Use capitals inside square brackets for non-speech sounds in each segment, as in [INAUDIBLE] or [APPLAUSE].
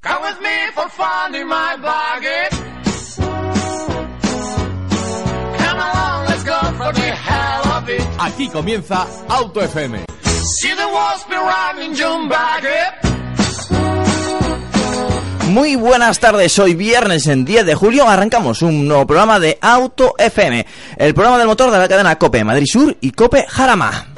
Come with me for fun in my buggy. Come along, let's go for the hell of it. Aquí comienza Auto FM. See the walls be running June. Muy buenas tardes, hoy viernes en 10 de julio arrancamos un nuevo programa de Auto FM, el programa del motor de la cadena Cope Madrid Sur y Cope Jarama.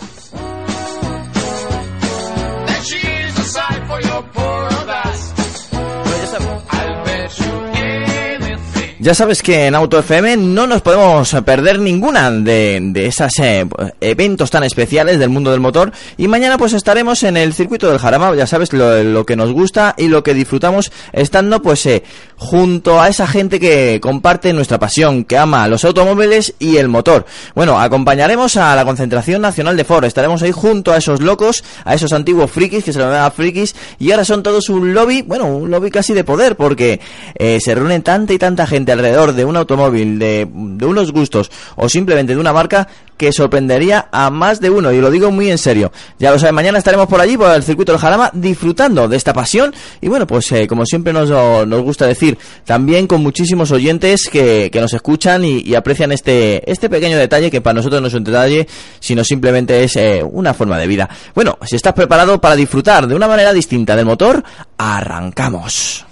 Ya sabes que en Auto FM no nos podemos perder ninguna de, de esas eh, eventos tan especiales del mundo del motor. Y mañana pues estaremos en el circuito del Jarama, ya sabes lo, lo que nos gusta y lo que disfrutamos estando pues eh, junto a esa gente que comparte nuestra pasión, que ama los automóviles y el motor. Bueno, acompañaremos a la concentración nacional de Ford, estaremos ahí junto a esos locos, a esos antiguos frikis que se lo llaman frikis y ahora son todos un lobby, bueno, un lobby casi de poder porque eh, se reúnen tanta y tanta gente alrededor de un automóvil, de, unos gustos o simplemente de una marca que sorprendería a más de uno, y lo digo muy en serio. Ya lo saben, mañana estaremos por allí, por el circuito del Jarama, disfrutando de esta pasión, y bueno, pues eh, como siempre nos, gusta decir, también con muchísimos oyentes que, nos escuchan y, y aprecian este, este pequeño detalle, que para nosotros no es un detalle, sino simplemente es eh, una forma de vida. Bueno, si estás preparado para disfrutar de una manera distinta del motor, arrancamos.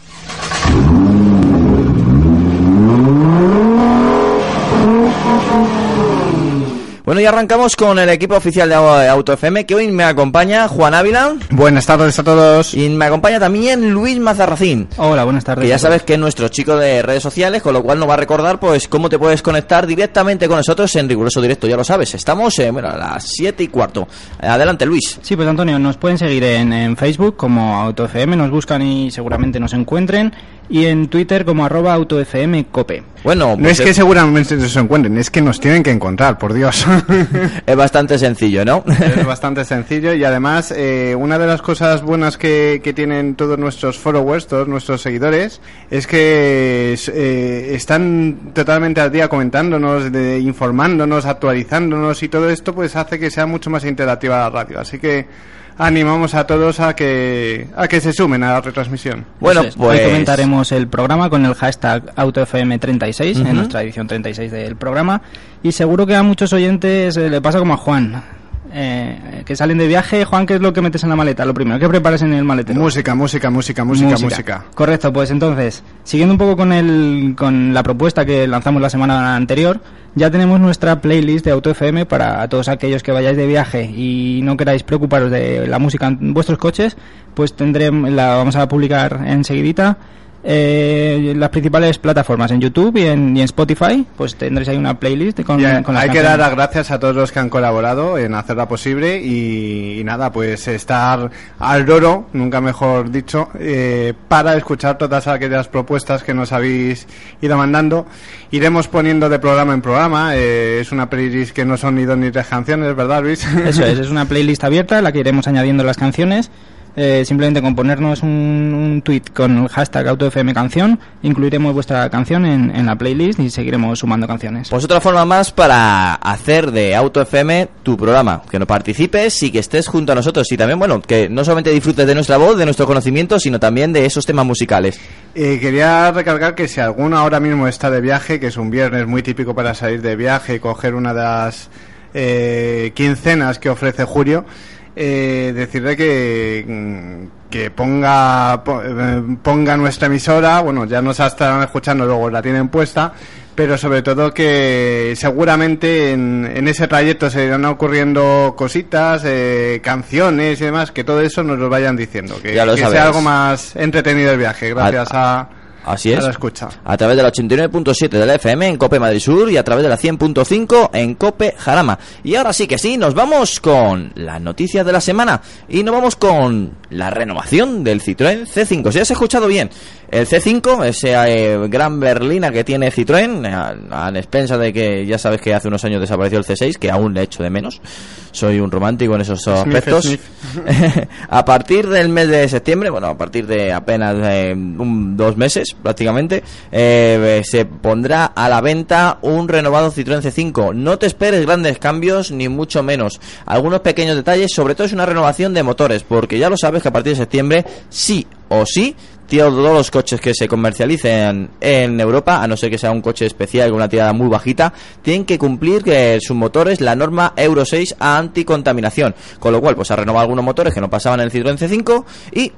Bueno, y arrancamos con el equipo oficial de Auto FM, que hoy me acompaña Juan Ávila Buenas tardes a todos. y me acompaña también Luis Mazarracín. Hola, buenas tardes. Que ya sabes que es nuestro chico de redes sociales, con lo cual nos va a recordar pues cómo te puedes conectar directamente con nosotros en riguroso directo, ya lo sabes. Estamos eh, bueno, a las 7 y cuarto. Adelante, Luis. Sí, pues Antonio, nos pueden seguir en, en Facebook como AutoFM, nos buscan y seguramente nos encuentren, y en Twitter como arroba AutoFMCope. Bueno, No pues es que seguramente se encuentren, es que nos tienen que encontrar, por Dios. [LAUGHS] es bastante sencillo, ¿no? es bastante sencillo y además eh, una de las cosas buenas que, que tienen todos nuestros followers, todos nuestros seguidores, es que eh, están totalmente al día comentándonos, de, informándonos, actualizándonos y todo esto pues hace que sea mucho más interactiva la radio. Así que animamos a todos a que, a que se sumen a la retransmisión. bueno, pues... Hoy comentaremos el programa con el hashtag AutoFM36, Ujú. en nuestra edición 36 del programa, y seguro que a muchos oyentes eh, le pasa como a Juan. Eh, que salen de viaje, Juan, ¿qué es lo que metes en la maleta? Lo primero, ¿qué preparas en el maletero? Música, música, música, música, música. Correcto, pues entonces, siguiendo un poco con, el, con la propuesta que lanzamos la semana anterior, ya tenemos nuestra playlist de Auto FM para todos aquellos que vayáis de viaje y no queráis preocuparos de la música en vuestros coches, pues tendremos, la vamos a publicar enseguidita. Eh, las principales plataformas en YouTube y en, y en Spotify, pues tendréis ahí una playlist con, Ya, con las hay que dar las gracias a todos los que han colaborado en hacerla posible y, y nada, pues estar al loro, nunca mejor dicho, eh, para escuchar todas aquellas propuestas que nos habéis ido mandando. Iremos poniendo de programa en programa, eh, es una playlist que no son ni dos ni tres canciones, ¿verdad Luis? Eso es, [LAUGHS] es una playlist abierta en la que iremos añadiendo las canciones. Eh, simplemente con ponernos un, un tweet con el hashtag AutoFMCanción, incluiremos vuestra canción en, en la playlist y seguiremos sumando canciones. Pues otra forma más para hacer de Auto FM tu programa, que no participes y que estés junto a nosotros y también, bueno, que no solamente disfrutes de nuestra voz, de nuestro conocimiento, sino también de esos temas musicales. Eh, quería recalcar que si alguno ahora mismo está de viaje, que es un viernes muy típico para salir de viaje y coger una de las eh, quincenas que ofrece Julio, eh, decirle que, que ponga, po- eh, ponga nuestra emisora, bueno, ya nos estarán escuchando, luego la tienen puesta, pero sobre todo que seguramente en, en ese trayecto se irán ocurriendo cositas, eh, canciones y demás, que todo eso nos lo vayan diciendo, que, Ya lo que sea algo más entretenido el viaje, gracias a, Así es. A la escucha. A través de la 89.7 de la FM en Cope Madrid Sur y a través de la 100.5 en Cope Jarama. Y ahora sí que sí, nos vamos con las noticias de la semana y nos vamos con la renovación del Citroën C5. Si has escuchado bien, el C5, esa eh, gran berlina que tiene Citroën, a, a expensas de que ya sabes que hace unos años desapareció el C6, que aún le echo de menos. Soy un romántico en esos aspectos. sniff. [LAUGHS] a partir del mes de septiembre, bueno, a partir de apenas eh, un- dos meses prácticamente, eh, se pondrá a la venta un renovado Citroën C5. No te esperes grandes cambios, ni mucho menos. Algunos pequeños detalles, sobre todo es una renovación de motores, porque ya lo sabes que a partir de septiembre, sí o sí, todos los coches que se comercialicen en Europa, a no ser que sea un coche especial con una tirada muy bajita, tienen que cumplir que sus motores la norma Euro 6 a anticontaminación. Con lo cual, pues ha renovado algunos motores que no pasaban en el Citroën C5 y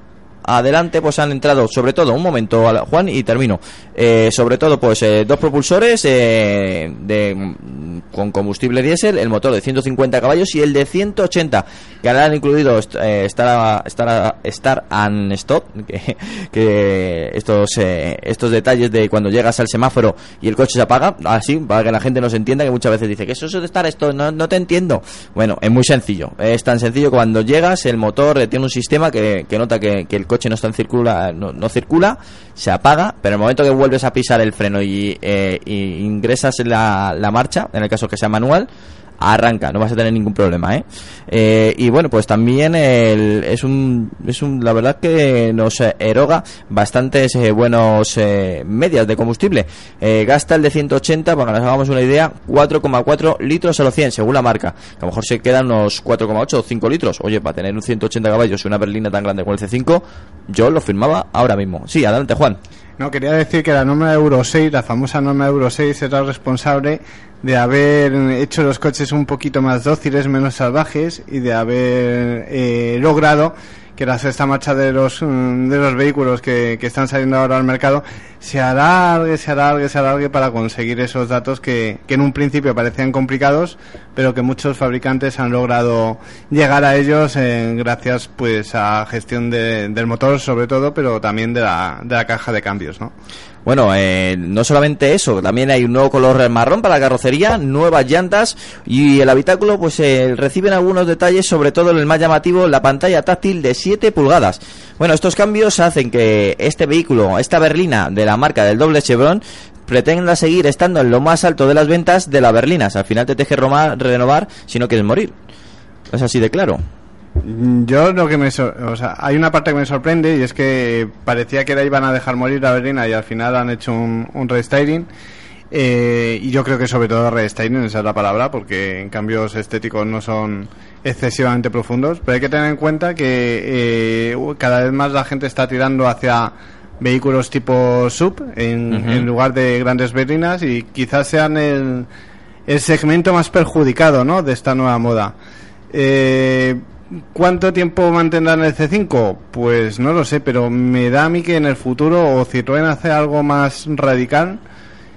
adelante pues han entrado sobre todo un momento Juan y termino. Eh, sobre todo pues eh, dos propulsores eh, de mm, con combustible diésel el motor de 150 caballos y el de 180 que ahora han incluido Star, Star, Star and Stop [LAUGHS] que, que estos estos detalles de cuando llegas al semáforo y el coche se apaga así para que la gente nos entienda que muchas veces dice que eso es de Star Stop no, no te entiendo bueno es muy sencillo es tan sencillo cuando llegas el motor tiene un sistema que, que nota que, que el coche no está en circula no, circula se apaga pero en el momento que vuelves a pisar el freno y, eh, y ingresas la, la marcha en el caso que sea manual arranca, no vas a tener ningún problema, ¿eh? Eh, y bueno, pues también el- es un, es un, la verdad que nos eroga bastantes eh, buenos eh, medias de combustible. Eh, gasta el de 180, para que nos hagamos una idea, 4,4 litros a los 100, según la marca. A lo mejor se quedan unos 4,8 o 5 litros. Oye, para tener un 180 caballos y una berlina tan grande como el C5, yo lo firmaba ahora mismo. Sí, adelante, Juan. No, quería decir que la norma Euro 6, la famosa norma Euro 6, era responsable de haber hecho los coches un poquito más dóciles, menos salvajes y de haber eh, logrado que la sexta marcha de los mm, de los vehículos que, que están saliendo ahora al mercado se alargue, se alargue, se alargue para conseguir esos datos que, que en un principio parecían complicados, pero que muchos fabricantes han logrado llegar a ellos eh, gracias pues a gestión de- del motor sobre todo, pero también de la, de la caja de cambios, ¿no? Bueno, eh, no solamente eso, también hay un nuevo color marrón para la carrocería, nuevas llantas y el habitáculo pues eh, reciben algunos detalles, sobre todo el más llamativo, la pantalla táctil de 7 pulgadas. Bueno, estos cambios hacen que este vehículo, esta berlina de la marca del doble Chevron, pretenda seguir estando en lo más alto de las ventas de las berlinas. Al final te roma- renovar si no quieres morir. Es así de claro. Mm, Yo lo que me... O sea, hay una parte que me sorprende y es que parecía que la iban a dejar morir la berlina y al final han hecho un, un restyling. Eh, y yo creo que sobre todo restyling, esa es la palabra, porque en cambios estéticos no son excesivamente profundos. Pero hay que tener en cuenta que eh, cada vez más la gente está tirando hacia vehículos tipo sub en lugar de grandes berlinas y quizás sean el, el segmento más perjudicado ¿no? de esta nueva moda. Eh, ¿Cuánto tiempo mantendrán el C5? Pues no lo sé, pero me da a mí que en el futuro o Citroën hace algo más radical,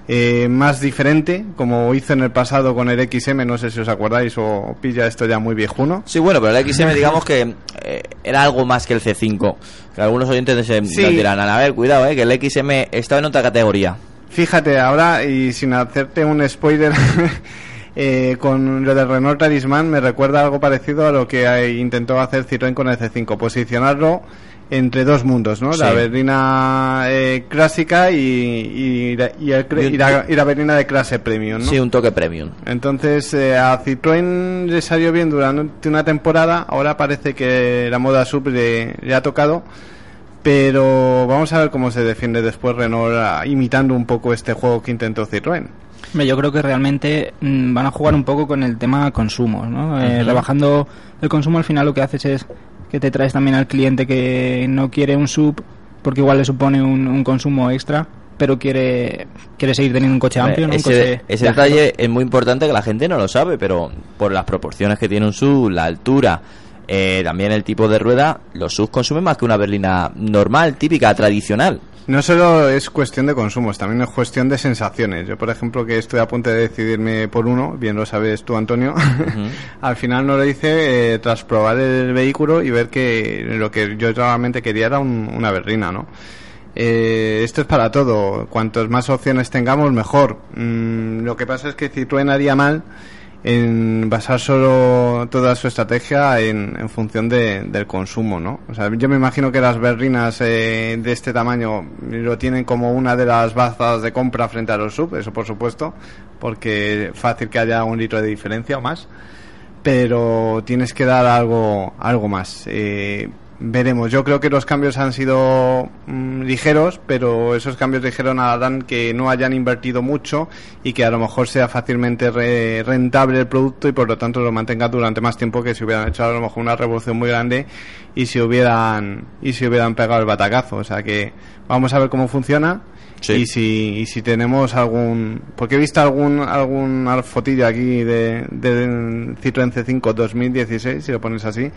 eh, más diferente, como hizo en el pasado con el XM, no sé si os acordáis o pilla esto ya muy viejuno. Sí, bueno, pero el XM digamos que eh, era algo más que el C5. Que algunos oyentes se Sí. nos dirán, a ver, cuidado, eh, que el XM estaba en otra categoría. Fíjate, ahora, y sin hacerte un spoiler, [LAUGHS] eh, con lo del Renault Talisman me recuerda algo parecido a lo que intentó hacer Citroën con el C5, posicionarlo entre dos mundos, ¿no? La berlina eh, clásica y, y, la- y el cre- y la, y la berlina de clase premium, ¿no? Sí, un toque premium. Entonces eh, a Citroën le salió bien durante una temporada, ahora parece que la moda sub le, le ha tocado, pero vamos a ver cómo se defiende después Renault ah, imitando un poco este juego que intentó Citroën. Yo creo que realmente mm, van a jugar un poco con el tema consumo, ¿no? Eh. Rebajando el consumo al final lo que haces es que te traes también al cliente que no quiere un sub porque igual le supone un, un consumo extra, pero quiere quiere seguir teniendo un coche amplio, ¿no? Un ese coche ese viajero. detalle es muy importante que la gente no lo sabe, pero por las proporciones que tiene un SUV, la altura, eh, también el tipo de rueda, los SUV consumen más que una berlina normal, típica, tradicional. No solo es cuestión de consumos, también es cuestión de sensaciones. Yo, por ejemplo, que estoy a punto de decidirme por uno, bien lo sabes tú, Antonio, [LAUGHS] al final no lo hice eh, tras probar el vehículo y ver que lo que yo realmente quería era un- una berlina, ¿no? Eh, esto es para todo. Cuantos más opciones tengamos, mejor. Mm, lo que pasa es que Citroën haría mal en basar solo toda su estrategia en, en función de- del consumo, ¿no? O sea, yo me imagino que las berlinas eh, de este tamaño lo tienen como una de las bazas de compra frente a los sub, eso por supuesto, porque fácil que haya un litro de diferencia o más pero tienes que dar algo algo más Eh, veremos yo creo que los cambios han sido mm, ligeros pero esos cambios ligeros harán que no hayan invertido mucho y que a lo mejor sea fácilmente re- rentable el producto y por lo tanto lo mantenga durante más tiempo que si hubieran hecho a lo mejor una revolución muy grande y si hubieran y si hubieran pegado el batacazo o sea que vamos a ver cómo funciona Sí. y si y si tenemos algún porque he visto algún algún fotillo aquí de, de Citroën C5 2016 si lo pones así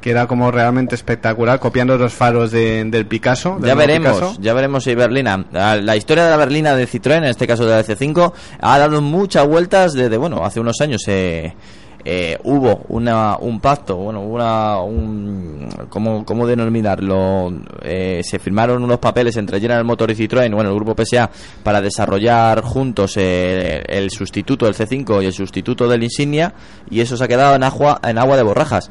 que era como realmente espectacular copiando los faros de- del Picasso del Ya veremos, Picasso. ya veremos si Berlina, la la historia de la berlina de Citroën, en este caso de la C5, ha dado muchas vueltas desde, bueno, hace unos años eh, eh, hubo una, un pacto, bueno, una, un, ¿cómo, cómo denominarlo? Eh, se firmaron unos papeles entre General Motors y Citroën, bueno, el grupo PSA, para desarrollar juntos eh, el sustituto del C5 y el sustituto del Insignia, y eso se ha quedado en agua, en agua de borrajas.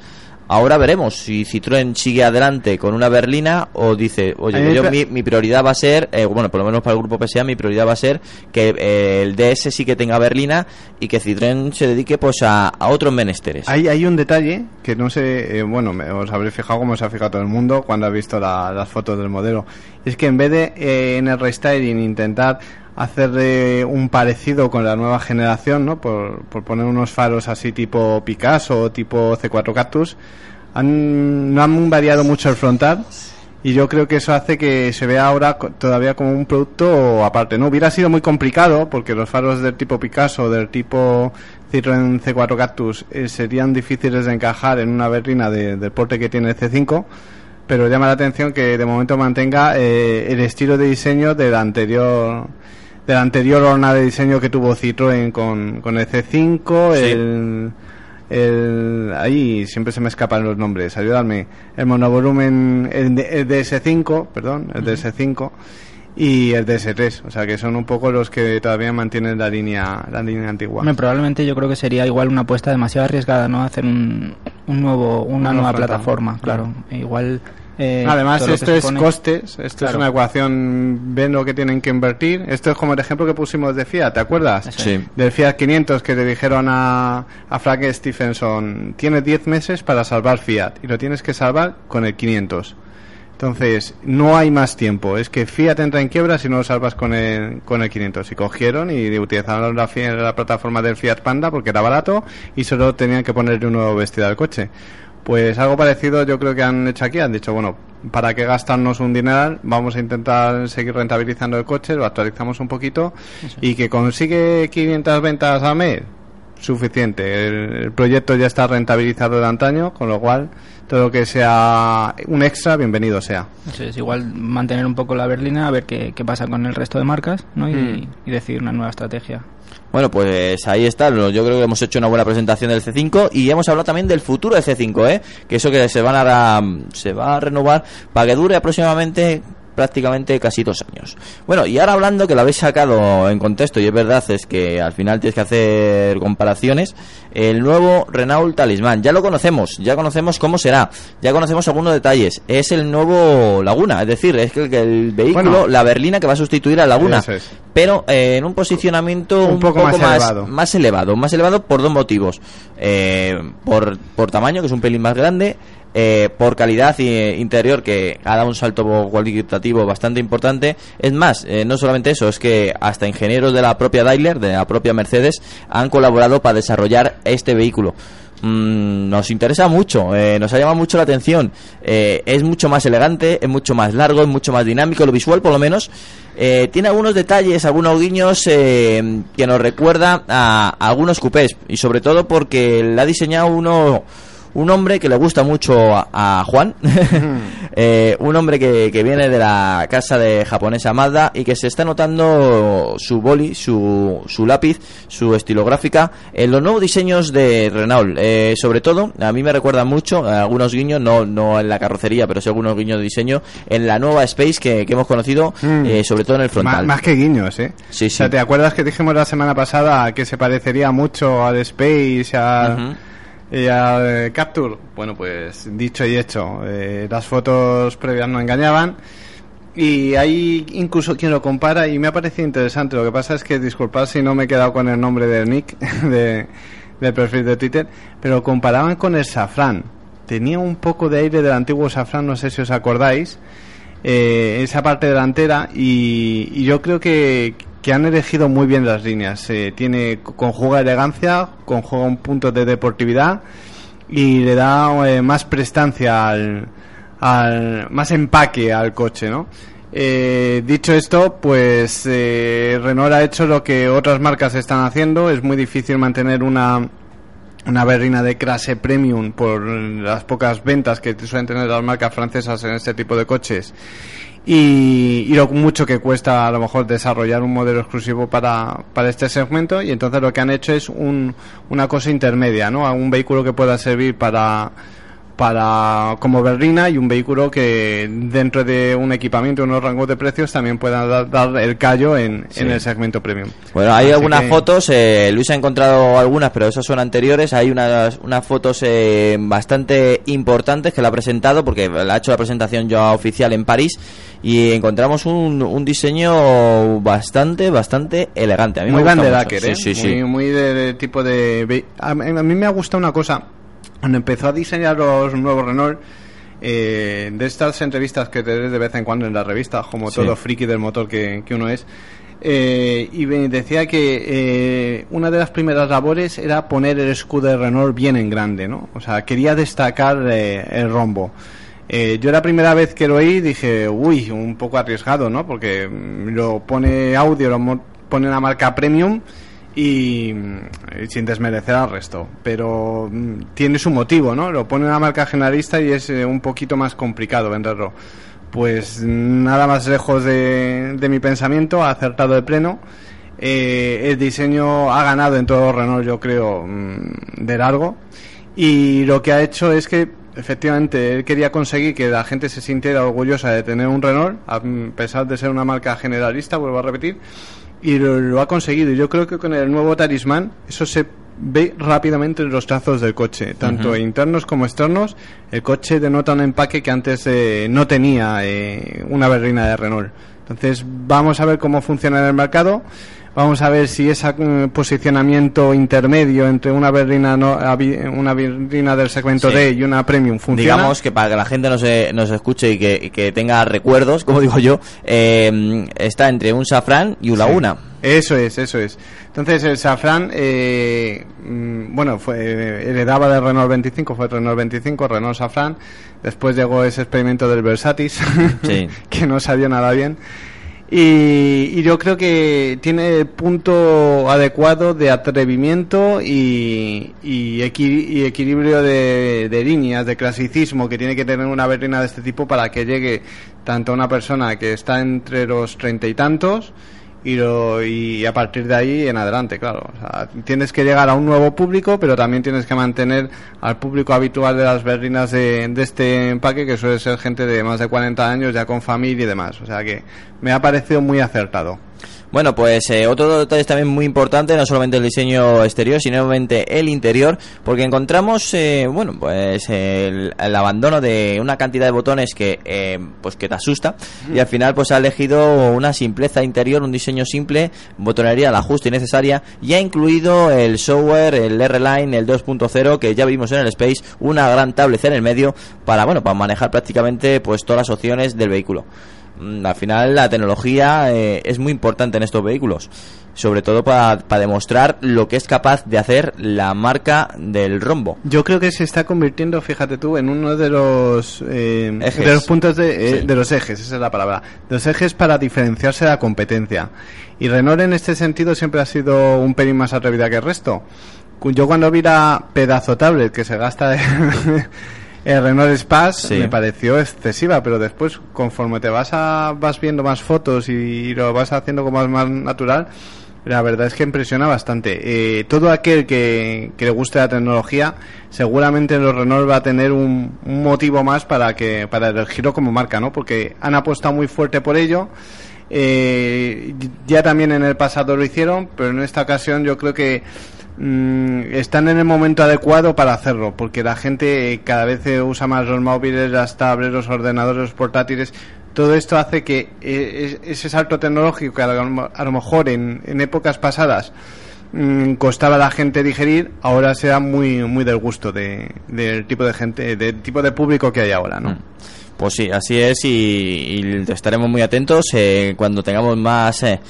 Ahora veremos si Citroën sigue adelante con una berlina o dice, oye, yo, mi, mi prioridad va a ser, eh, bueno, por lo menos para el grupo PSA, mi prioridad va a ser que eh, el DS sí que tenga berlina y que Citroën se dedique pues a, a otros menesteres. Hay, hay un detalle que no sé, eh, bueno, me- os habréis fijado como se ha fijado todo el mundo cuando ha visto la- las fotos del modelo. Es que en vez de eh, en el restyling intentar hacer eh, un parecido con la nueva generación, ¿no? Por, por poner unos faros así tipo Picasso o tipo C4 Cactus, han, no han variado mucho el frontal. Y yo creo que eso hace que se vea ahora todavía como un producto aparte. No hubiera sido muy complicado porque los faros del tipo Picasso, del tipo Citroën C4 Cactus, eh, serían difíciles de encajar en una berlina de- del porte que tiene el C5. Pero llama la atención que de momento mantenga eh, el estilo de diseño del anterior de la anterior horna de diseño que tuvo Citroën con, con el C5, Sí. el, el ahí siempre se me escapan los nombres, ayúdame. El monovolumen, el, de- el DS5, perdón, el DS5 y el DS3, o sea que son un poco los que todavía mantienen la línea la línea antigua. Hombre, probablemente yo creo que sería igual una apuesta demasiado arriesgada, ¿no? Hacer un, un nuevo, una Una nueva plataforma, claro. Igual. Eh, Además, esto es supone- costes, esto es una ecuación, ven lo que tienen que invertir. Esto es como el ejemplo que pusimos de Fiat, ¿te acuerdas? Sí. Del Fiat 500 que le dijeron a, a Frank Stephenson, tienes 10 meses para salvar Fiat y lo tienes que salvar con el 500. Entonces, no hay más tiempo. Es que Fiat entra en quiebra si no lo salvas con el, con el 500. Y cogieron y utilizaron la, la plataforma del Fiat Panda porque era barato y solo tenían que ponerle un nuevo vestido al coche. Pues algo parecido yo creo que han hecho aquí. Han dicho, bueno, ¿para qué gastarnos un dineral? Vamos a intentar seguir rentabilizando el coche, lo actualizamos un poquito y que consigue 500 ventas al mes. Suficiente. El, el proyecto ya está rentabilizado de antaño, con lo cual todo lo que sea un extra, bienvenido sea. Eso es, igual mantener un poco la berlina, a ver qué, qué pasa con el resto de marcas, ¿no? Y, Mm. y decidir una nueva estrategia. Bueno, pues ahí está. Yo creo que hemos hecho una buena presentación del C5 y hemos hablado también del futuro del C5, ¿eh? Que eso que se van a dar- se va a renovar para que dure aproximadamente prácticamente casi dos años. Bueno, y ahora hablando que lo habéis sacado en contexto y es verdad es que al final tienes que hacer comparaciones, el nuevo Renault Talismán, ya lo conocemos, ya conocemos cómo será, ya conocemos algunos detalles, es el nuevo Laguna, es decir, es que el, el vehículo, Bueno. la berlina que va a sustituir a Laguna, es. pero eh, en un posicionamiento Un un, poco poco, más más, elevado. más elevado. Más elevado por dos motivos. Eh, por, por tamaño, que es un pelín más grande. Eh, por calidad eh, interior, que ha dado un salto cualitativo bastante importante. Es más, eh, no solamente eso, es que hasta ingenieros de la propia Daimler, de la propia Mercedes, han colaborado para desarrollar este vehículo. Mm, nos interesa mucho, eh, nos ha llamado mucho la atención. Es mucho más elegante, es mucho más largo, es mucho más dinámico, lo visual por lo menos. Tiene algunos detalles, algunos guiños que nos recuerda a, a algunos coupés y sobre todo porque le ha diseñado uno un hombre que le gusta mucho a, a Juan, [LAUGHS] eh, un hombre que, que viene de la casa de japonesa Mazda y que se está notando su boli, su, su lápiz, su estilográfica en los nuevos diseños de Renault. Eh, sobre todo, a mí me recuerda mucho algunos guiños, no, no en la carrocería, pero sí algunos guiños de diseño en la nueva Space que, que hemos conocido, Mm. eh, sobre todo en el frontal. Más, que guiños, ¿eh? Sí, O sea, sí. ¿te acuerdas que dijimos la semana pasada que se parecería mucho al Space, a, Ujú. Y al eh, Capture? Bueno, pues dicho y hecho. eh, las fotos previas no engañaban. Y hay incluso quien lo compara y me ha parecido interesante. Lo que pasa es que, disculpad si no me he quedado con el nombre del nick [LAUGHS] de, del perfil de Twitter, pero comparaban con el Safran. Tenía un poco de aire del antiguo Safran, no sé si os acordáis eh, esa parte delantera y yo creo que, que han elegido muy bien las líneas. Eh, tiene conjuga elegancia, conjuga un punto de deportividad y le da eh, más prestancia al, al más empaque al coche, ¿no? Eh, dicho esto, pues eh, Renault ha hecho lo que otras marcas están haciendo. Es muy difícil mantener una una berrina de clase premium por las pocas ventas que suelen tener las marcas francesas en este tipo de coches y, y lo mucho que cuesta a lo mejor desarrollar un modelo exclusivo para, para este segmento y entonces lo que han hecho es un, una cosa intermedia, ¿no? Un vehículo que pueda servir para para como berlina y un vehículo que dentro de un equipamiento, unos rangos de precios también pueda dar, dar el callo en, Sí. en el segmento premium. Bueno, hay Así algunas que- fotos, eh, Luis ha encontrado algunas, pero esas son anteriores. Hay unas, unas fotos eh, bastante importantes que la ha presentado, porque la ha hecho la presentación ya oficial en París, y encontramos un, un diseño bastante, bastante elegante. A mí muy me gusta. Acker, Sí, ¿eh? sí, sí. Muy, muy de, de tipo de... a mí me ha gustado una cosa. Cuando empezó a diseñar los nuevos Renault, eh, de estas entrevistas que te ves de vez en cuando en las revistas, como Sí. todo friki del motor que, que uno es, eh, y decía que eh, una de las primeras labores era poner el escudo de Renault bien en grande, ¿no? O sea, quería destacar eh, el rombo. Eh, yo la primera vez que lo oí dije, uy, un poco arriesgado, ¿no? Porque mm, lo pone audio, lo pone una marca premium y, mm, sin desmerecer al resto. Pero mm, tiene su motivo, ¿no? Lo pone una marca generalista y es eh, un poquito más complicado venderlo. Pues mm, nada más lejos de, mi pensamiento, ha acertado de pleno. Eh, el diseño ha ganado en todo Renault, yo creo, de largo. Y lo que ha hecho es que, efectivamente, él quería conseguir que la gente se sintiera orgullosa de tener un Renault, a pesar de ser una marca generalista, vuelvo a repetir, y lo, lo ha conseguido. Y yo creo que con el nuevo talismán eso se ve rápidamente en los trazos del coche, tanto internos como externos. El coche denota un empaque que antes eh, no tenía eh, una berlina de Renault. Entonces vamos a ver cómo funciona en el mercado. Vamos a ver si ese eh, posicionamiento intermedio entre una berlina no, una berlina del segmento Sí. D y una premium funciona. Digamos que para que la gente nos, eh, nos escuche y que, y que tenga recuerdos, como [LAUGHS] digo yo, eh, está entre un Safran y un Sí. Laguna. Eso es, eso es. Entonces el Safran, eh, mm, bueno, fue eh, heredaba del Renault 25, fue Renault 25, Renault Safran. Después llegó ese experimento del Versatis, [LAUGHS] Sí. que no salió nada bien. Y, y yo creo que tiene el punto adecuado de atrevimiento y, y, equi- y equilibrio de, de líneas, de clasicismo que tiene que tener una berlina de este tipo para que llegue tanto a una persona que está entre los treinta y tantos y, lo, y a partir de ahí en adelante, claro. O sea, tienes que llegar a un nuevo público, pero también tienes que mantener al público habitual de las berlinas de, de este empaque, que suele ser gente de más de 40 años, ya con familia y demás. O sea que me ha parecido muy acertado. Bueno, pues eh, otro detalle también muy importante, no solamente el diseño exterior, sino el interior, porque encontramos, eh, bueno, pues el, el abandono de una cantidad de botones que, eh, pues que te asusta, y al final pues ha elegido una simpleza interior, un diseño simple, botonería la justa y necesaria, y ha incluido el software, el R-Line, el 2.0, que ya vimos en el Space, una gran tablet en el medio, para, bueno, para manejar prácticamente pues todas las opciones del vehículo. Mm, al final la tecnología eh, es muy importante en estos vehículos, sobre todo para demostrar lo que es capaz de hacer la marca del rombo. Yo creo que se está convirtiendo, fíjate tú, en uno de los, eh, Ejes. de los puntos de, eh, Sí. de los ejes, esa es la palabra, de los ejes para diferenciarse de la competencia. Y Renault en este sentido siempre ha sido un pelín más atrevida que el resto. yo cuando vi la pedazo tablet que se gasta el Renault Space Sí. me pareció excesiva, pero después conforme te vas a, vas viendo más fotos y, lo vas haciendo como más natural, la verdad es que impresiona bastante. Eh, todo aquel que, que le guste la tecnología, seguramente los Renault va a tener un, un motivo más para que para elegirlo como marca, ¿no? Porque han apostado muy fuerte por ello. Eh, ya también en el pasado lo hicieron, pero en esta ocasión yo creo que mm, están en el momento adecuado para hacerlo, porque la gente cada vez usa más los móviles, las tablets, los ordenadores, los portátiles. Todo esto hace que eh, es- ese salto tecnológico que a lo, mejor en, épocas pasadas mm, costaba a la gente digerir, ahora sea muy muy del gusto de, del tipo de gente, del tipo de público que hay ahora, ¿no? Pues sí, así es y, y estaremos muy atentos eh, cuando tengamos más, eh, mm,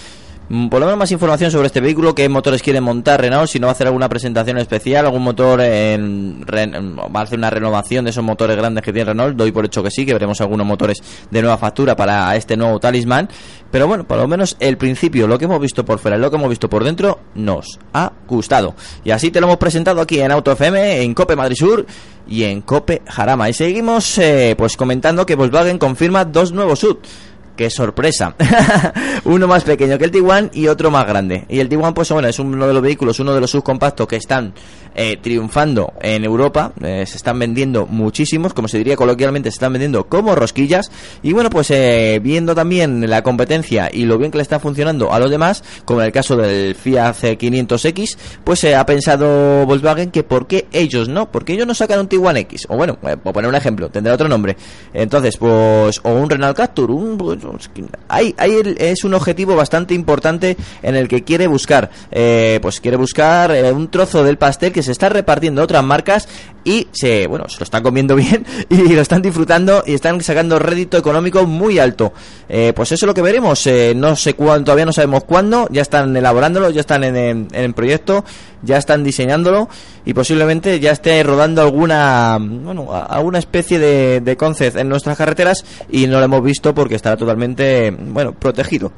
por lo menos más información sobre este vehículo, qué motores quiere montar Renault, si no va a hacer alguna presentación especial, algún motor, en, re- va a hacer una renovación de esos motores grandes que tiene Renault, doy por hecho que sí, que veremos algunos motores de nueva factura para este nuevo talismán, pero bueno, por lo menos el principio, lo que hemos visto por fuera y lo que hemos visto por dentro, nos ha gustado. Y así te lo hemos presentado aquí en Auto FM, en Cope Madrid Sur y en Cope Jarama. Y seguimos eh, pues comentando que Volkswagen confirma dos nuevos SUV. ¡Qué sorpresa! [LAUGHS] uno más pequeño que el Tiguan y otro más grande. Y el Tiguan, pues bueno, es uno de los vehículos, uno de los subcompactos que están eh, triunfando en Europa. Eh, se están vendiendo muchísimos, como se diría coloquialmente, se están vendiendo como rosquillas. Y bueno, pues eh, viendo también la competencia y lo bien que le está funcionando a los demás, como en el caso del Fiat 500X, pues se ha pensado Volkswagen que por qué ellos no, porque ellos no sacan un Tiguan X. O bueno, eh, por poner un ejemplo, tendrá otro nombre. Entonces, pues, o un Renault Captur, un, pues, hay, hay es un objetivo bastante importante en el que quiere buscar, eh, pues quiere buscar eh, un trozo del pastel que se está repartiendo a otras marcas y se, bueno, se lo están comiendo [LAUGHS] bien y lo están disfrutando y están sacando rédito económico muy alto. Eh, pues eso es lo que veremos. no sé cuándo, todavía no sabemos cuándo. Ya están elaborándolo, ya están en, en- el proyecto, ya están diseñándolo y posiblemente ya esté rodando alguna, bueno, alguna especie de, de concept en nuestras carreteras y no lo hemos visto porque estará totalmente, bueno, protegido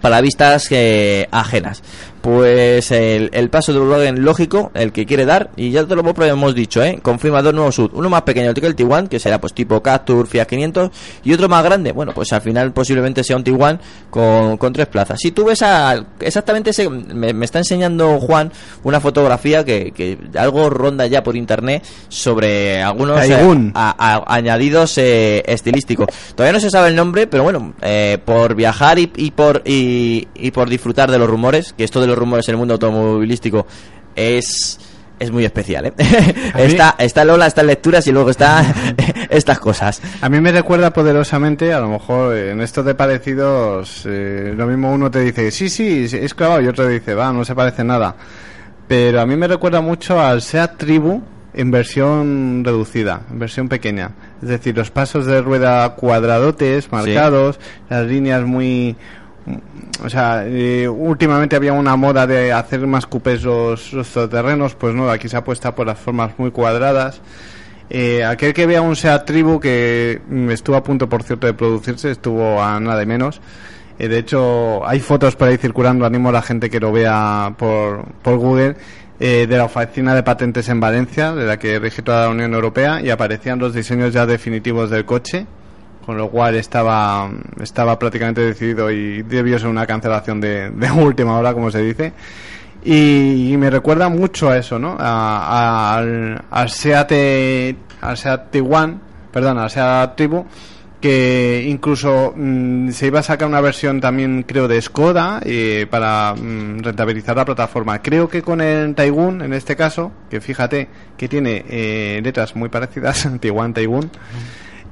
para vistas eh, ajenas. Pues el, el paso de Volkswagen lógico, el que quiere dar, y ya te lo hemos dicho, ¿eh? confirma dos nuevos SUV, uno más pequeño que el Tiguan, que será pues tipo Captur, Fiat 500, y otro más grande, bueno, pues al final posiblemente sea un Tiguan con, con tres plazas. Si tú ves a, exactamente ese, me, me está enseñando Juan una fotografía que, que algo ronda ya por internet sobre algunos eh, Taigun. a- a- añadidos eh, estilísticos. Todavía no se sabe el nombre, pero bueno, eh, por viajar y, y por y, y por disfrutar de los rumores, que esto de los rumores en el mundo automovilístico es es muy especial, ¿eh? [LAUGHS] Está, está Lola, está lecturas y luego está [LAUGHS] [LAUGHS] estas cosas. A mí me recuerda poderosamente, a lo mejor en esto de parecidos, eh, lo mismo uno te dice, sí, sí, es clavado, y otro dice, va, no se parece nada. Pero a mí me recuerda mucho al Seat Tribu en versión reducida, en versión pequeña. Es decir, los pasos de rueda cuadradotes, marcados, las líneas muy... O sea, eh, últimamente había una moda de hacer más cupés los, los todoterrenos, pues no, aquí se apuesta por las formas muy cuadradas. Eh, aquel que vea un Seat Tribu que mm, estuvo a punto, por cierto, de producirse, estuvo a nada de menos. Eh, de hecho, hay fotos por ahí circulando, animo a la gente que lo vea por, por Google, eh, de la oficina de patentes en Valencia, de la que rige toda la Unión Europea, y aparecían los diseños ya definitivos del coche, con lo cual estaba, estaba prácticamente decidido y debió ser una cancelación de, [LAUGHS] última hora, como se dice. Y, me recuerda mucho a eso, ¿no? A- al, al Seat, al Seat perdón, al Seat Tribu, que incluso mm, se iba a sacar una versión también, creo, de Skoda eh, para mm, rentabilizar la plataforma. Creo que con el Taigun, en este caso, que fíjate que tiene eh, letras muy parecidas, [LAUGHS] Tiguan, Taigun,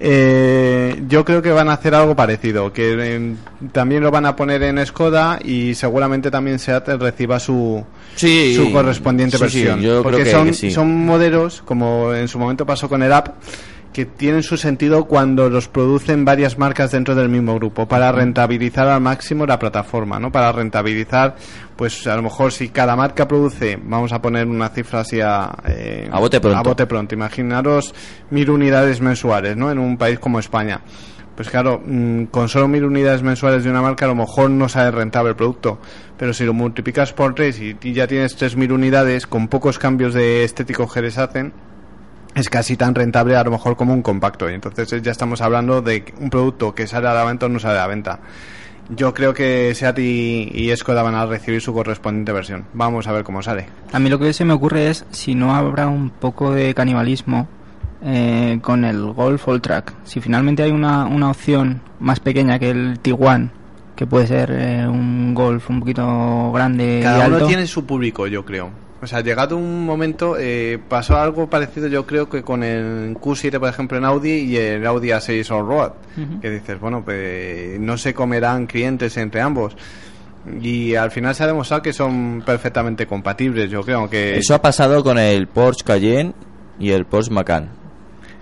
eh, yo creo que van a hacer algo parecido, que eh, también lo van a poner en Skoda y seguramente también Seat reciba su, Sí, su correspondiente sí, sí, versión. yo Porque creo que- son, que sí. son modelos, como en su momento pasó con el App, que tienen su sentido cuando los producen varias marcas dentro del mismo grupo, para rentabilizar al máximo la plataforma, ¿no? Para rentabilizar, pues a lo mejor si cada marca produce, vamos a poner una cifra así a, eh, A bote pronto. a bote pronto. Imaginaros mil unidades mensuales, ¿no? En un país como España. Pues claro, mm, con solo mil unidades mensuales de una marca a lo mejor no sale rentable el producto, pero si lo multiplicas por tres y, y ya tienes tres mil unidades, con pocos cambios de estéticos que les hacen, es casi tan rentable a lo mejor como un compacto. Y entonces eh, ya estamos hablando de un producto que sale a la venta o no sale a la venta. Yo creo que Seat y, y Skoda van a recibir su correspondiente versión. Vamos a ver cómo sale. A mí lo que se me ocurre es si no habrá un poco de canibalismo eh, con el Golf All Track. Si finalmente hay una, una opción más pequeña que el Tiguan, que puede ser eh, un Golf un poquito grande y Cada uno tiene su público, yo creo. O sea, llegado un momento, eh, pasó algo parecido yo creo que con el Q7, por ejemplo, en Audi y el Audi A6 On-Road. Que dices, bueno, pues no se comerán clientes entre ambos. Y al final se ha demostrado que son perfectamente compatibles, yo creo que... Eso ha pasado con el Porsche Cayenne y el Porsche Macan.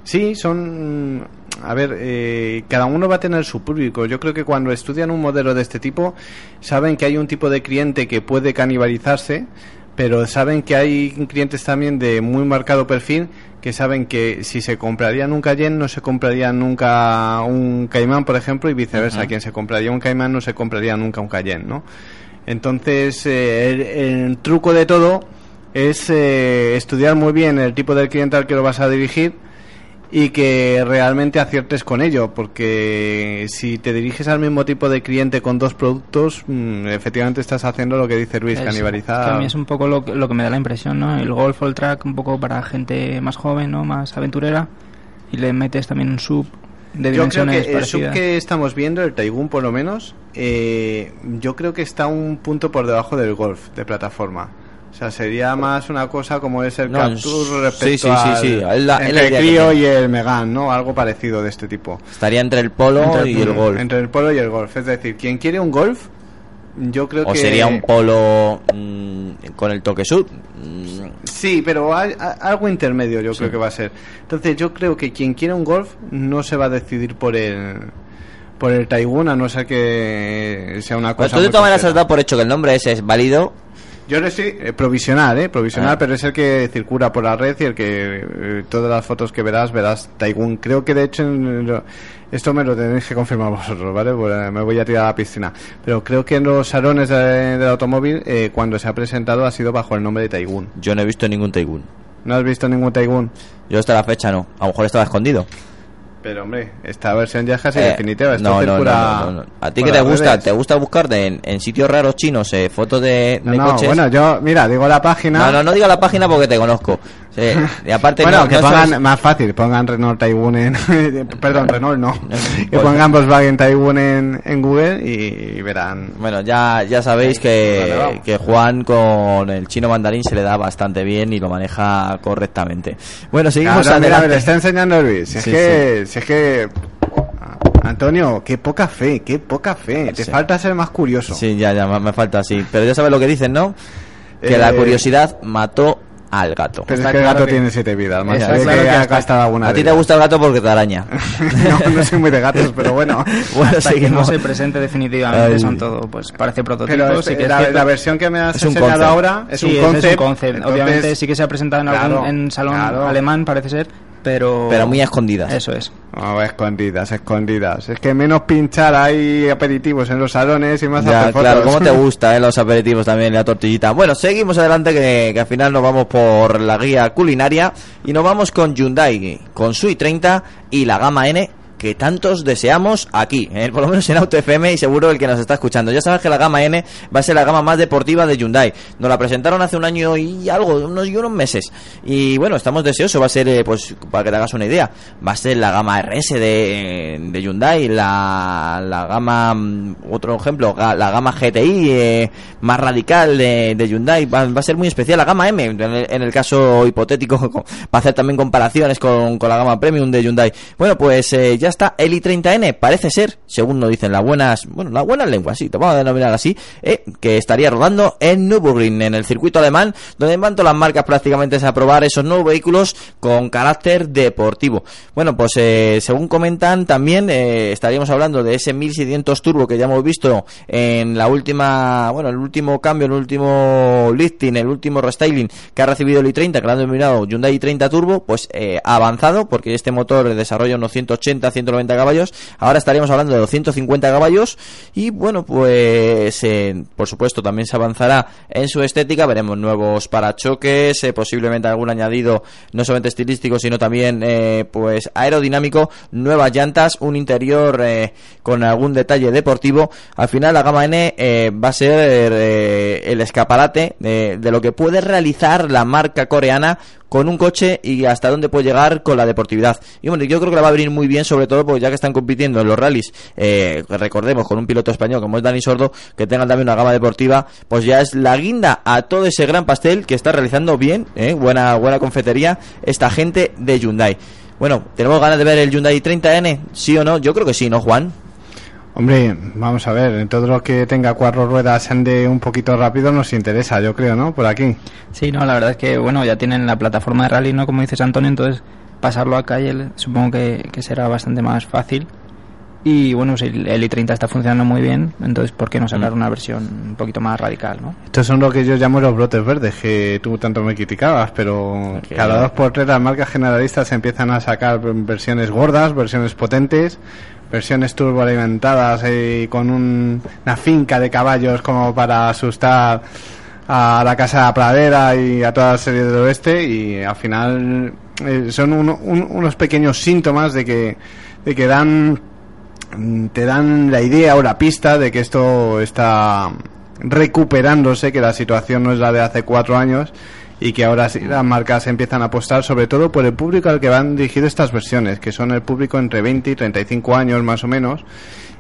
Sí, son... A ver, eh, cada uno va a tener su público. Yo creo que cuando estudian un modelo de este tipo, saben que hay un tipo de cliente que puede canibalizarse, pero saben que hay clientes también de muy marcado perfil que saben que si se comprarían un Cayenne no se compraría nunca un Caimán, por ejemplo, y viceversa. Quien se compraría un Caimán no se compraría nunca un Cayenne, ¿no? Entonces, eh, el, el truco de todo es eh, estudiar muy bien el tipo de cliente al que lo vas a dirigir y que realmente aciertes con ello, porque si te diriges al mismo tipo de cliente con dos productos, mm, efectivamente estás haciendo lo que dice Luis, Eso, canibalizar. que a mí es un poco lo, que- lo que me da la impresión, ¿no? El Golf All Track un poco para gente más joven, ¿no? Más aventurera. Y le metes también un sub de Yo creo dimensiones que el sub que estamos viendo, el Taigun por lo menos, eh, yo creo que está un punto por debajo del Golf de plataforma. O sea, sería más una cosa como es el No, Captur sí, respecto sí, sí, al sí, la- la entre el Clio y el Megan, ¿no? Algo parecido de este tipo. Estaría entre el Polo Entre el y el. Golf. Entre el Polo y el Golf. Es decir, quien quiere un Golf, yo creo O que... sería un Polo mm, con el toque. Mm, Sí, pero hay- algo intermedio yo creo que va a ser. Entonces yo creo que quien quiera un Golf no se va a decidir por el por el Taigun a no ser que sea una Pues cosa tú de todas maneras has dado por hecho que el nombre ese es válido. Yo le estoy eh, provisional, eh, provisional, Ah. pero es el que circula por la red y el que eh, todas las fotos que verás verás Taigun. Creo que de hecho en lo- esto me lo tenéis que confirmar [LAUGHS] vosotros, ¿vale? Me voy a tirar a la piscina. Pero creo que en los salones de- del automóvil eh, cuando se ha presentado ha sido bajo el nombre de Taigun. Yo no he visto ningún Taigun. ¿No has visto ningún Taigun? Yo hasta la fecha no. A lo mejor estaba escondido. Pero hombre, esta versión ya es casi Eh, definitiva. Esto no, no, no. A ti que te gusta, redes. te gusta buscar de- en, en sitios raros chinos eh, fotos de, No, de no, coches. bueno, yo, mira, digo la página. no, no, no diga la página porque te conozco. Sí, y aparte bueno, no, que no pongan, sabes- más fácil, pongan Renault Taiwan en. [LAUGHS] perdón, Renault no. [LAUGHS] que pongan Volkswagen Taiwan en, en Google y, y verán. Bueno, ya, ya sabéis que, que Juan con el chino mandarín se le da bastante bien y lo maneja correctamente. Bueno, seguimos Claro, mira, me adelante. está enseñando Luis. Si es Sí, que. Si es que. Antonio, qué poca fe, qué poca fe. Te Sí. falta ser más curioso. Sí, ya, ya, me me falta así. Pero ya sabes lo que dicen, ¿no? Que la Eh, curiosidad mató al gato. Pero Está es que el gato que- tiene siete vidas, más Está allá de claro que que gastado alguna A ti te gusta el gato porque te araña. [LAUGHS] no, no soy muy de gatos, pero bueno. [LAUGHS] bueno, Hasta que no se presente definitivamente Ay. son todo, pues parece prototipo. Pero sí este- que es la, la versión que me has enseñado concept. ahora es Sí, un concept. es un concept. entonces- Obviamente sí que se ha presentado en algún Claro, en salón claro. alemán, parece ser, pero... Pero muy escondidas. Eso es. Oh, escondidas, escondidas. Es que menos pinchar hay aperitivos en los salones y más Ya, hacer claro, cómo te [LAUGHS] gusta, eh, los aperitivos también, la tortillita. Bueno, seguimos adelante que, que al final nos vamos por la guía culinaria y nos vamos con Hyundai, con su i30 y la gama N que tantos deseamos aquí, eh, por lo menos en Auto FM y seguro el que nos está escuchando. Ya sabes que la gama N va a ser la gama más deportiva de Hyundai. Nos la presentaron hace un año y algo, unos y unos meses. Y bueno, estamos deseosos, va a ser, eh, pues, para que te hagas una idea, va a ser la gama RS de, de Hyundai, la, la gama, mm, otro ejemplo, la gama GTI eh, más radical de, de Hyundai, va, va a ser muy especial. La gama M, en el, en el caso hipotético, [LAUGHS] va a hacer también comparaciones con, con la gama Premium de Hyundai. Bueno, pues eh, ya está el i30N, parece ser, según nos dicen las buenas, bueno, las buenas lenguas, sí, te vamos a denominar así, eh, que estaría rodando en Nürburgring, en el circuito alemán, donde van todas las marcas prácticamente a probar esos nuevos vehículos con carácter deportivo. Bueno, pues eh, según comentan también eh, estaríamos hablando de ese 1600 turbo que ya hemos visto en la última, bueno, el último cambio, el último lifting, el último restyling que ha recibido el i30, que lo han denominado Hyundai i30 Turbo, pues avanzado porque este motor desarrolla unos 180 190 caballos, ahora estaríamos hablando de 250 caballos y bueno, pues eh, por supuesto también se avanzará en su estética, veremos nuevos parachoques, eh, posiblemente algún añadido no solamente estilístico, sino también eh, pues aerodinámico, nuevas llantas, un interior eh, con algún detalle deportivo. Al final la gama N va a ser el escaparate de lo que puede realizar la marca coreana con un coche y hasta dónde puede llegar con la deportividad. Y bueno, yo creo que la va a venir muy bien, sobre todo porque ya que están compitiendo en los rallies, eh, recordemos, con un piloto español como es Dani Sordo, que tengan también una gama deportiva, pues ya es la guinda a todo ese gran pastel que está realizando bien, eh, buena, buena confetería, esta gente de Hyundai. Bueno, ¿tenemos ganas de ver el Hyundai 30N? ¿Sí o no? Yo creo que sí, ¿no, Juan? Hombre, vamos a ver, en todo lo que tenga cuatro ruedas ande un poquito rápido nos interesa, yo creo, ¿no? Por aquí. Sí, no, la verdad es que, bueno, ya tienen la plataforma de rally, ¿no? Como dices Antonio, entonces pasarlo a calle supongo que, que será bastante más fácil. Y bueno, si el el i30 está funcionando muy bien, entonces ¿por qué no sacar una versión un poquito más radical, no? Estos son lo que yo llamo los brotes verdes, que tú tanto me criticabas, pero Ok. cada dos por tres las marcas generalistas empiezan a sacar versiones gordas, versiones potentes, versiones turboalimentadas y con un- una finca de caballos como para asustar a la casa de la pradera y a toda la serie del oeste y al final eh, son un- unos pequeños síntomas de que, de que dan te dan la idea o la pista de que esto está recuperándose, que la situación no es la de hace cuatro años y que ahora sí las marcas empiezan a apostar sobre todo por el público al que van dirigidas estas versiones, que son el público entre 20 y 35 años más o menos.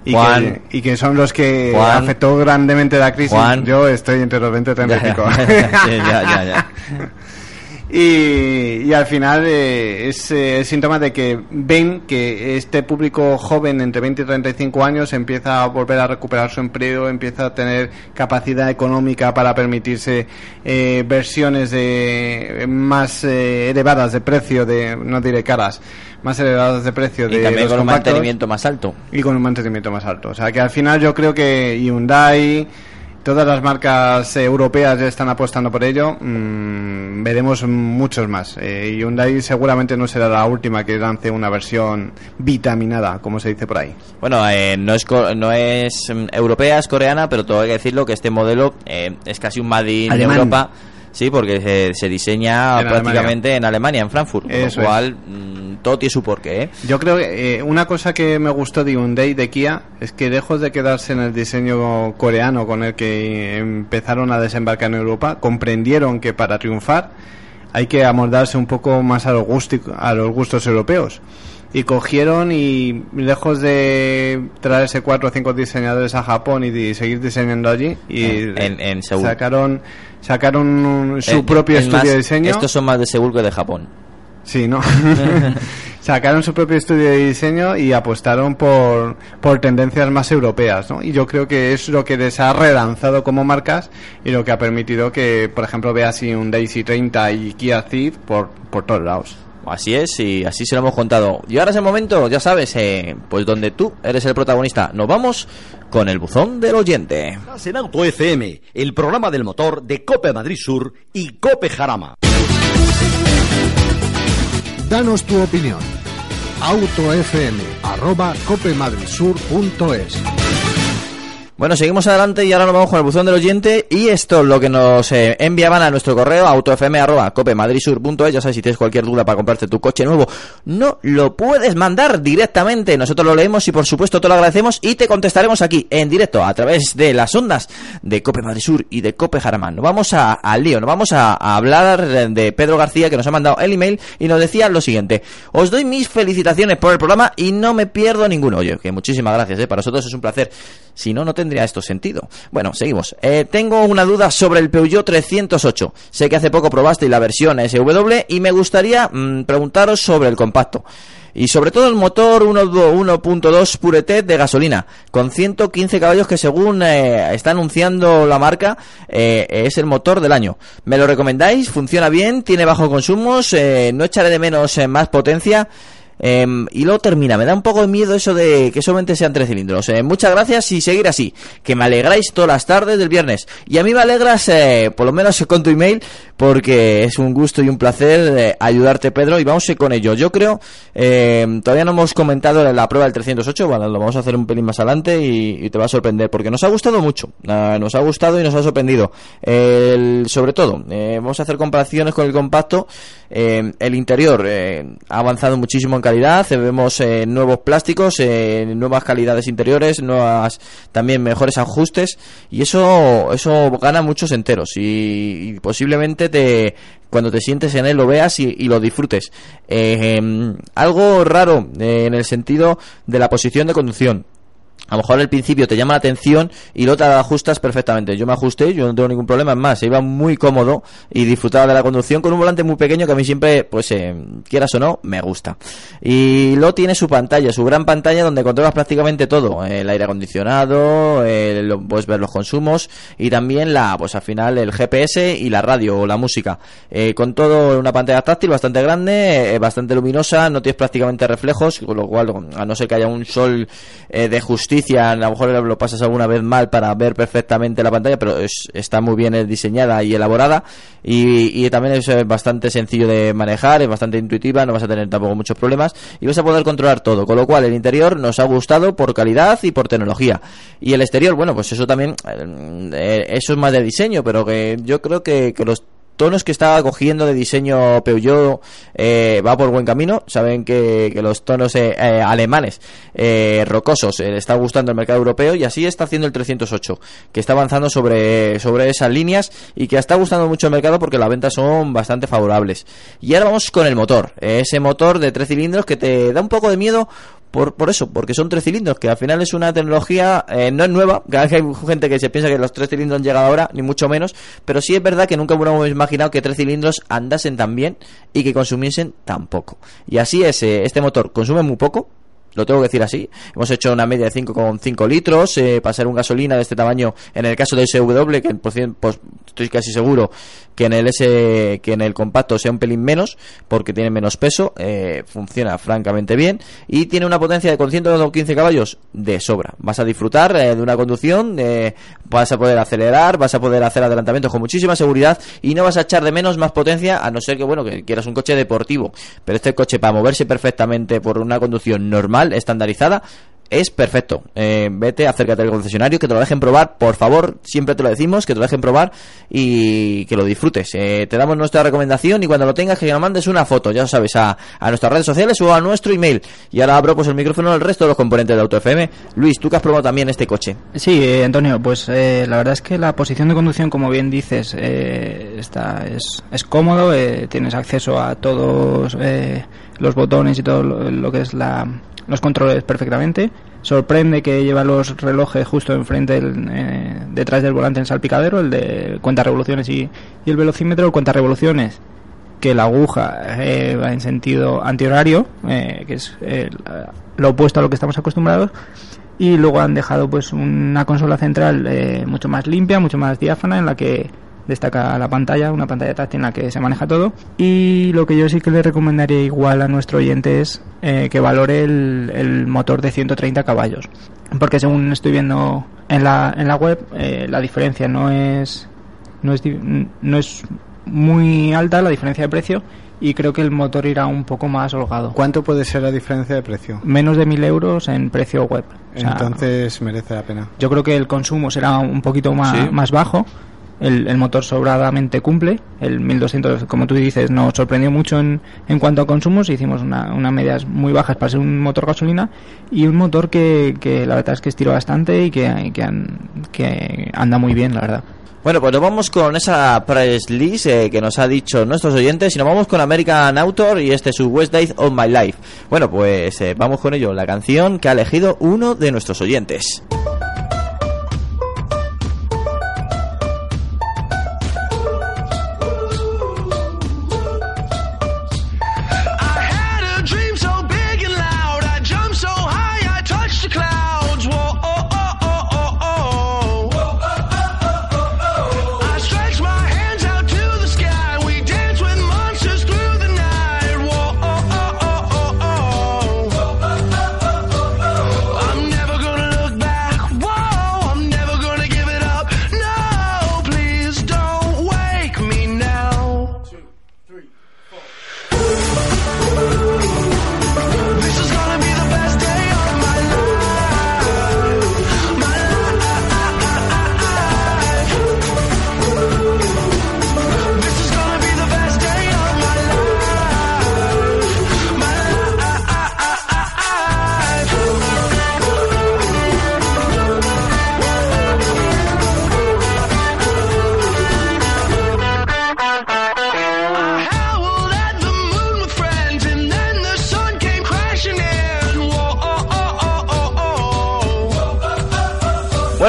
Y Juan. que, y que son los que Juan. afectó grandemente la crisis. Juan. Yo estoy entre los 20 y 35. Sí, ya, ya, ya. [LAUGHS] Y, y al final eh, es eh, síntoma de que ven que este público joven entre 20 y 35 años empieza a volver a recuperar su empleo, empieza a tener capacidad económica para permitirse eh, versiones de más eh, elevadas de precio, de no diré caras, más elevadas de precio de Y también los con un mantenimiento más alto. y con un mantenimiento más alto. O sea que al final yo creo que Hyundai, todas las marcas europeas ya están apostando por ello. Mm, veremos muchos más. Eh, Hyundai seguramente no será la última que lance una versión vitaminada, como se dice por ahí. Bueno, eh, no es co- no es mm, europea, es coreana, pero todo hay que decirlo que este modelo eh, es casi un Made in Alemán. Europa. Sí, porque se, se diseña En prácticamente en Alemania, en Frankfurt. Con Eso lo es. cual, mm, todo tiene su porqué, ¿eh? Yo creo que eh, una cosa que me gustó de Hyundai de Kia es que lejos de quedarse en el diseño coreano con el que empezaron a desembarcar en Europa, comprendieron que para triunfar hay que amoldarse un poco más a los, gusti- a los gustos europeos. Y cogieron y lejos de traerse cuatro o cinco diseñadores a Japón y de seguir diseñando allí, y En- en sacaron sacaron un- su Eh, propio es estudio más, de diseño. Estos son más de Seúl que de Japón. Sí, ¿no? [LAUGHS] Sacaron su propio estudio de diseño y apostaron por, por tendencias más europeas, ¿no? Y yo creo que es lo que les ha relanzado como marcas y lo que ha permitido que, por ejemplo, veas un Daisy 30 y Kia Ceed por, por todos lados. Así es, y así se lo hemos contado. Y ahora es el momento, ya sabes, eh, pues donde tú eres el protagonista. Nos vamos con el buzón del oyente. Estás en Auto FM, el programa del motor de Cope Madrid Sur y Cope Jarama. Danos tu opinión. autofm arroba copemadridsur.es Bueno, seguimos adelante y ahora nos vamos con el buzón del oyente y esto es lo que nos eh, enviaban a nuestro correo autofm.copemadridsur.es ya sabes, si tienes cualquier duda para comprarte tu coche nuevo, no lo puedes mandar directamente, nosotros lo leemos y por supuesto te lo agradecemos y te contestaremos aquí en directo a través de las ondas de Cope Madrid Sur y de Cope Jaramán. Nos vamos a- al lío, nos vamos a, hablar de Pedro García que nos ha mandado el email y nos decía lo siguiente, os doy mis felicitaciones por el programa y no me pierdo ninguno. Oye, que muchísimas gracias, ¿eh? para nosotros es un placer. Si no, no tendría esto sentido. Bueno, seguimos. Eh, tengo una duda sobre el Peugeot 308. Sé que hace poco probasteis la versión SW y me gustaría mm, preguntaros sobre el compacto. Y sobre todo el motor 1.2 1.2 Puretet de gasolina, con 115 caballos que según eh, está anunciando la marca, eh, es el motor del año. ¿Me lo recomendáis? ¿Funciona bien? ¿Tiene bajos consumos? ¿No echaré de menos más potencia? Em, y luego termina, me da un poco de miedo eso de que solamente sean tres cilindros. Eh, muchas gracias y seguir así, que me alegráis todas las tardes del viernes. Y a mí me alegras, eh, por lo menos con tu email, porque es un gusto y un placer eh, ayudarte, Pedro, y vamos a ir con ello. Yo creo, eh, todavía no hemos comentado la prueba del 308, bueno, lo vamos a hacer un pelín más adelante y, te va a sorprender, porque nos ha gustado mucho, nos ha gustado y nos ha sorprendido. El- sobre todo, eh, vamos a hacer comparaciones con el compacto. Eh, el interior ha avanzado muchísimo en calidad, vemos nuevos plásticos, nuevas calidades interiores, nuevas también mejores ajustes y eso eso gana muchos enteros y posiblemente cuando te sientes en él lo veas y, y lo disfrutes. Eh, em, algo raro eh, en el sentido de la posición de conducción. A lo mejor al principio te llama la atención y luego te la ajustas perfectamente. Yo me ajusté, yo no tengo ningún problema. Es más, iba muy cómodo y disfrutaba de la conducción con un volante muy pequeño que a mí siempre, pues, eh, quieras o no, me gusta. Y luego tiene su pantalla, su gran pantalla donde controlas prácticamente todo. El aire acondicionado, lo- puedes ver los consumos y también la, pues al final el GPS y la radio o la música. Eh, con todo una pantalla táctil bastante grande, eh, bastante luminosa, no tienes prácticamente reflejos, con lo cual, a no ser que haya un sol eh, de justicia, a lo mejor lo pasas alguna vez mal para ver perfectamente la pantalla, pero es- está muy bien diseñada y elaborada y, y también es eh, bastante sencillo de manejar, es bastante intuitiva, no vas a tener tampoco muchos problemas y vas a poder controlar todo, con lo cual el interior nos ha gustado por calidad y por tecnología. Y el exterior, bueno, pues eso también, eh, eh, eso es más de diseño, pero que yo creo que, que los tonos que está cogiendo de diseño Peugeot eh, va por buen camino. Saben que, los tonos eh, eh, alemanes eh, rocosos le está gustando el mercado europeo y así está haciendo el 308, que está avanzando sobre, sobre esas líneas y que está gustando mucho el mercado porque las ventas son bastante favorables. Y ahora vamos con el motor, ese motor de tres cilindros que te da un poco de miedo por, por eso, porque son tres cilindros, que al final es una tecnología, eh, no es nueva, cada vez que hay gente que se piensa que los tres cilindros han llegado ahora, ni mucho menos, pero sí es verdad que nunca hubiéramos imaginado que tres cilindros andasen tan bien y que consumiesen tan poco. Y así es, eh, este motor consume muy poco, lo tengo que decir así. Hemos hecho una media de 5,5 litros eh, para ser un gasolina de este tamaño. En el caso de SW, que por cien- pues, estoy casi seguro que en el S, que en el compacto sea un pelín menos, porque tiene menos peso, eh, funciona francamente bien y tiene una potencia de con 115 caballos de sobra. Vas a disfrutar eh, de una conducción, eh, vas a poder acelerar, vas a poder hacer adelantamientos con muchísima seguridad y no vas a echar de menos más potencia a no ser que bueno que quieras un coche deportivo. Pero este coche para moverse perfectamente por una conducción normal, estandarizada, es perfecto. Eh, vete, acércate al concesionario, que te lo dejen probar, por favor, siempre te lo decimos, que te lo dejen probar y que lo disfrutes. Eh, te damos nuestra recomendación y cuando lo tengas que nos mandes una foto, ya sabes, a, a nuestras redes sociales o a nuestro email. Y ahora abro pues el micrófono al resto de los componentes de Auto FM. Luis, tú que has probado también este coche. Sí, eh, Antonio, pues eh, la verdad es que la posición de conducción, como bien dices, está, es, es cómodo, tienes acceso a todos los botones y todo lo que es la, los controles perfectamente. Sorprende que lleva los relojes justo enfrente, del, eh, detrás del volante en salpicadero, el de cuenta revoluciones y, y el velocímetro, el cuenta revoluciones que la aguja eh, va en sentido antihorario, eh, que es eh, lo opuesto a lo que estamos acostumbrados, y luego han dejado pues una consola central eh, mucho más limpia, mucho más diáfana, en la que destaca la pantalla, una pantalla táctil en la que se maneja todo. Y lo que yo sí que le recomendaría igual a nuestro oyente es eh, que valore el, el motor de 130 caballos, porque según estoy viendo en la, en la web, eh, la diferencia no es no es, no es muy alta la diferencia de precio y creo que el motor irá un poco más holgado. ¿Cuánto puede ser la diferencia de precio? Menos de 1000 euros en precio web. O sea, Entonces merece la pena. yo creo que el consumo será un poquito más, Sí. más bajo. El, motor sobradamente cumple. El 1200, como tú dices, nos sorprendió mucho en, en cuanto a consumos. Hicimos una, unas medias muy bajas para ser un motor gasolina y un motor que, que la verdad es que estiró bastante y que, que, an- que anda muy bien, la verdad. Bueno, pues nos vamos con esa press list eh, que nos ha dicho nuestros oyentes y nos vamos con American Autor y este es su West Days of My Life. Bueno, pues eh, vamos con ello, la canción que ha elegido uno de nuestros oyentes.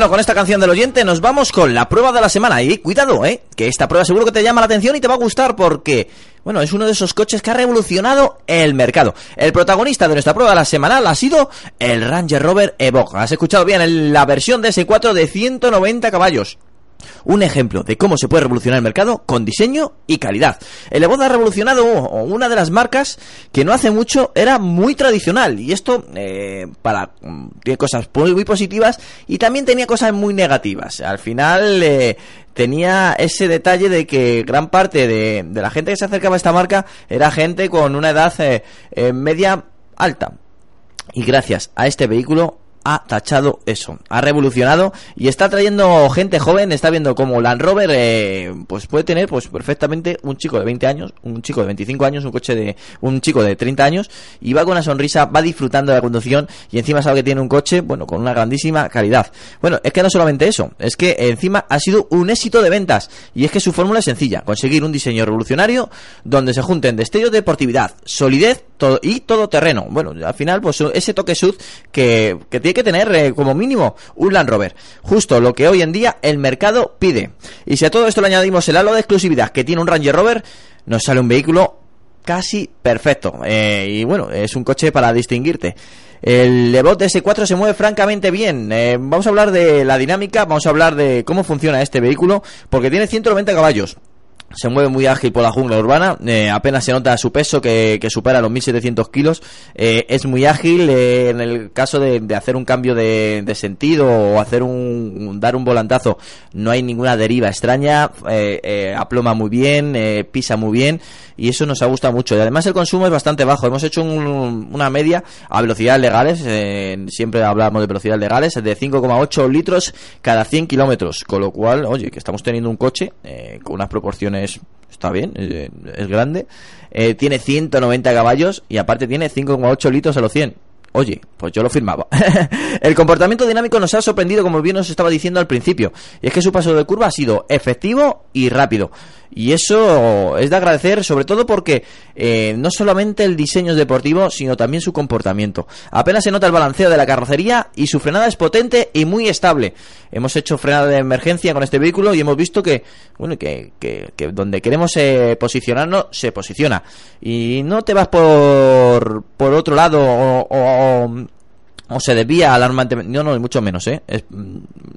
Con esta canción del oyente nos vamos con la prueba de la semana. Y cuidado, ¿eh? Que esta prueba seguro que te llama la atención y te va a gustar porque, bueno, es uno de esos coches que ha revolucionado el mercado. El protagonista de nuestra prueba de la semanal ha sido el Ranger Rover Evoque. Has escuchado bien en la versión de S4 de 190 caballos. Un ejemplo de cómo se puede revolucionar el mercado con diseño y calidad. El Evoque ha revolucionado una de las marcas que no hace mucho era muy tradicional y esto eh, para mm, tiene cosas muy, muy positivas y también tenía cosas muy negativas. Al final eh, tenía ese detalle de que gran parte de, la gente que se acercaba a esta marca era gente con una edad eh, media alta. Y gracias a este vehículo ha tachado eso, ha revolucionado y está trayendo gente joven, está viendo como Land Rover eh, pues puede tener pues perfectamente un chico de 20 años, un chico de 25 años, un coche de un chico de 30 años y va con una sonrisa, va disfrutando de la conducción y encima sabe que tiene un coche, bueno, con una grandísima calidad. Bueno, es que no solamente eso, es que encima ha sido un éxito de ventas y es que su fórmula es sencilla, conseguir un diseño revolucionario donde se junten destellos de deportividad, solidez todo, y todo terreno. Bueno, al final pues ese toque sud que, que tiene que tener eh, como mínimo un Land Rover. Justo lo que hoy en día el mercado pide. Y si a todo esto le añadimos el halo de exclusividad que tiene un Ranger Rover, nos sale un vehículo casi perfecto. Eh, y bueno, es un coche para distinguirte. El Evoque S4 se mueve francamente bien. Eh, vamos a hablar de la dinámica, vamos a hablar de cómo funciona este vehículo, porque tiene 190 caballos se mueve muy ágil por la jungla urbana, eh, apenas se nota su peso que, supera los 1700 kilos, eh, es muy ágil eh, en el caso de, hacer un cambio de, sentido o hacer un, dar un volantazo, no hay ninguna deriva extraña, aploma muy bien, pisa muy bien y eso nos ha gustado mucho. Y además el consumo es bastante bajo, hemos hecho un- una media a velocidades legales, siempre hablamos de velocidades legales, de 5,8 litros cada 100 kilómetros, con lo cual, oye, que estamos teniendo un coche con unas proporciones está bien, es grande. Eh, tiene 190 caballos y aparte tiene 5,8 litros a los 100. Oye, pues yo lo firmaba. [LAUGHS] el comportamiento dinámico nos ha sorprendido, como bien os estaba diciendo al principio. Y es que su paso de curva ha sido efectivo y rápido. Y eso es de agradecer, sobre todo porque eh, no solamente el diseño es deportivo, sino también su comportamiento. Apenas se nota el balanceo de la carrocería y su frenada es potente y muy estable. Hemos hecho frenada de emergencia con este vehículo y hemos visto que, bueno, que, que, donde queremos eh, posicionarnos, se posiciona. Y no te vas por, por otro lado o- o- o se desvía alarmantemente. No, no, mucho menos, ¿eh? Es,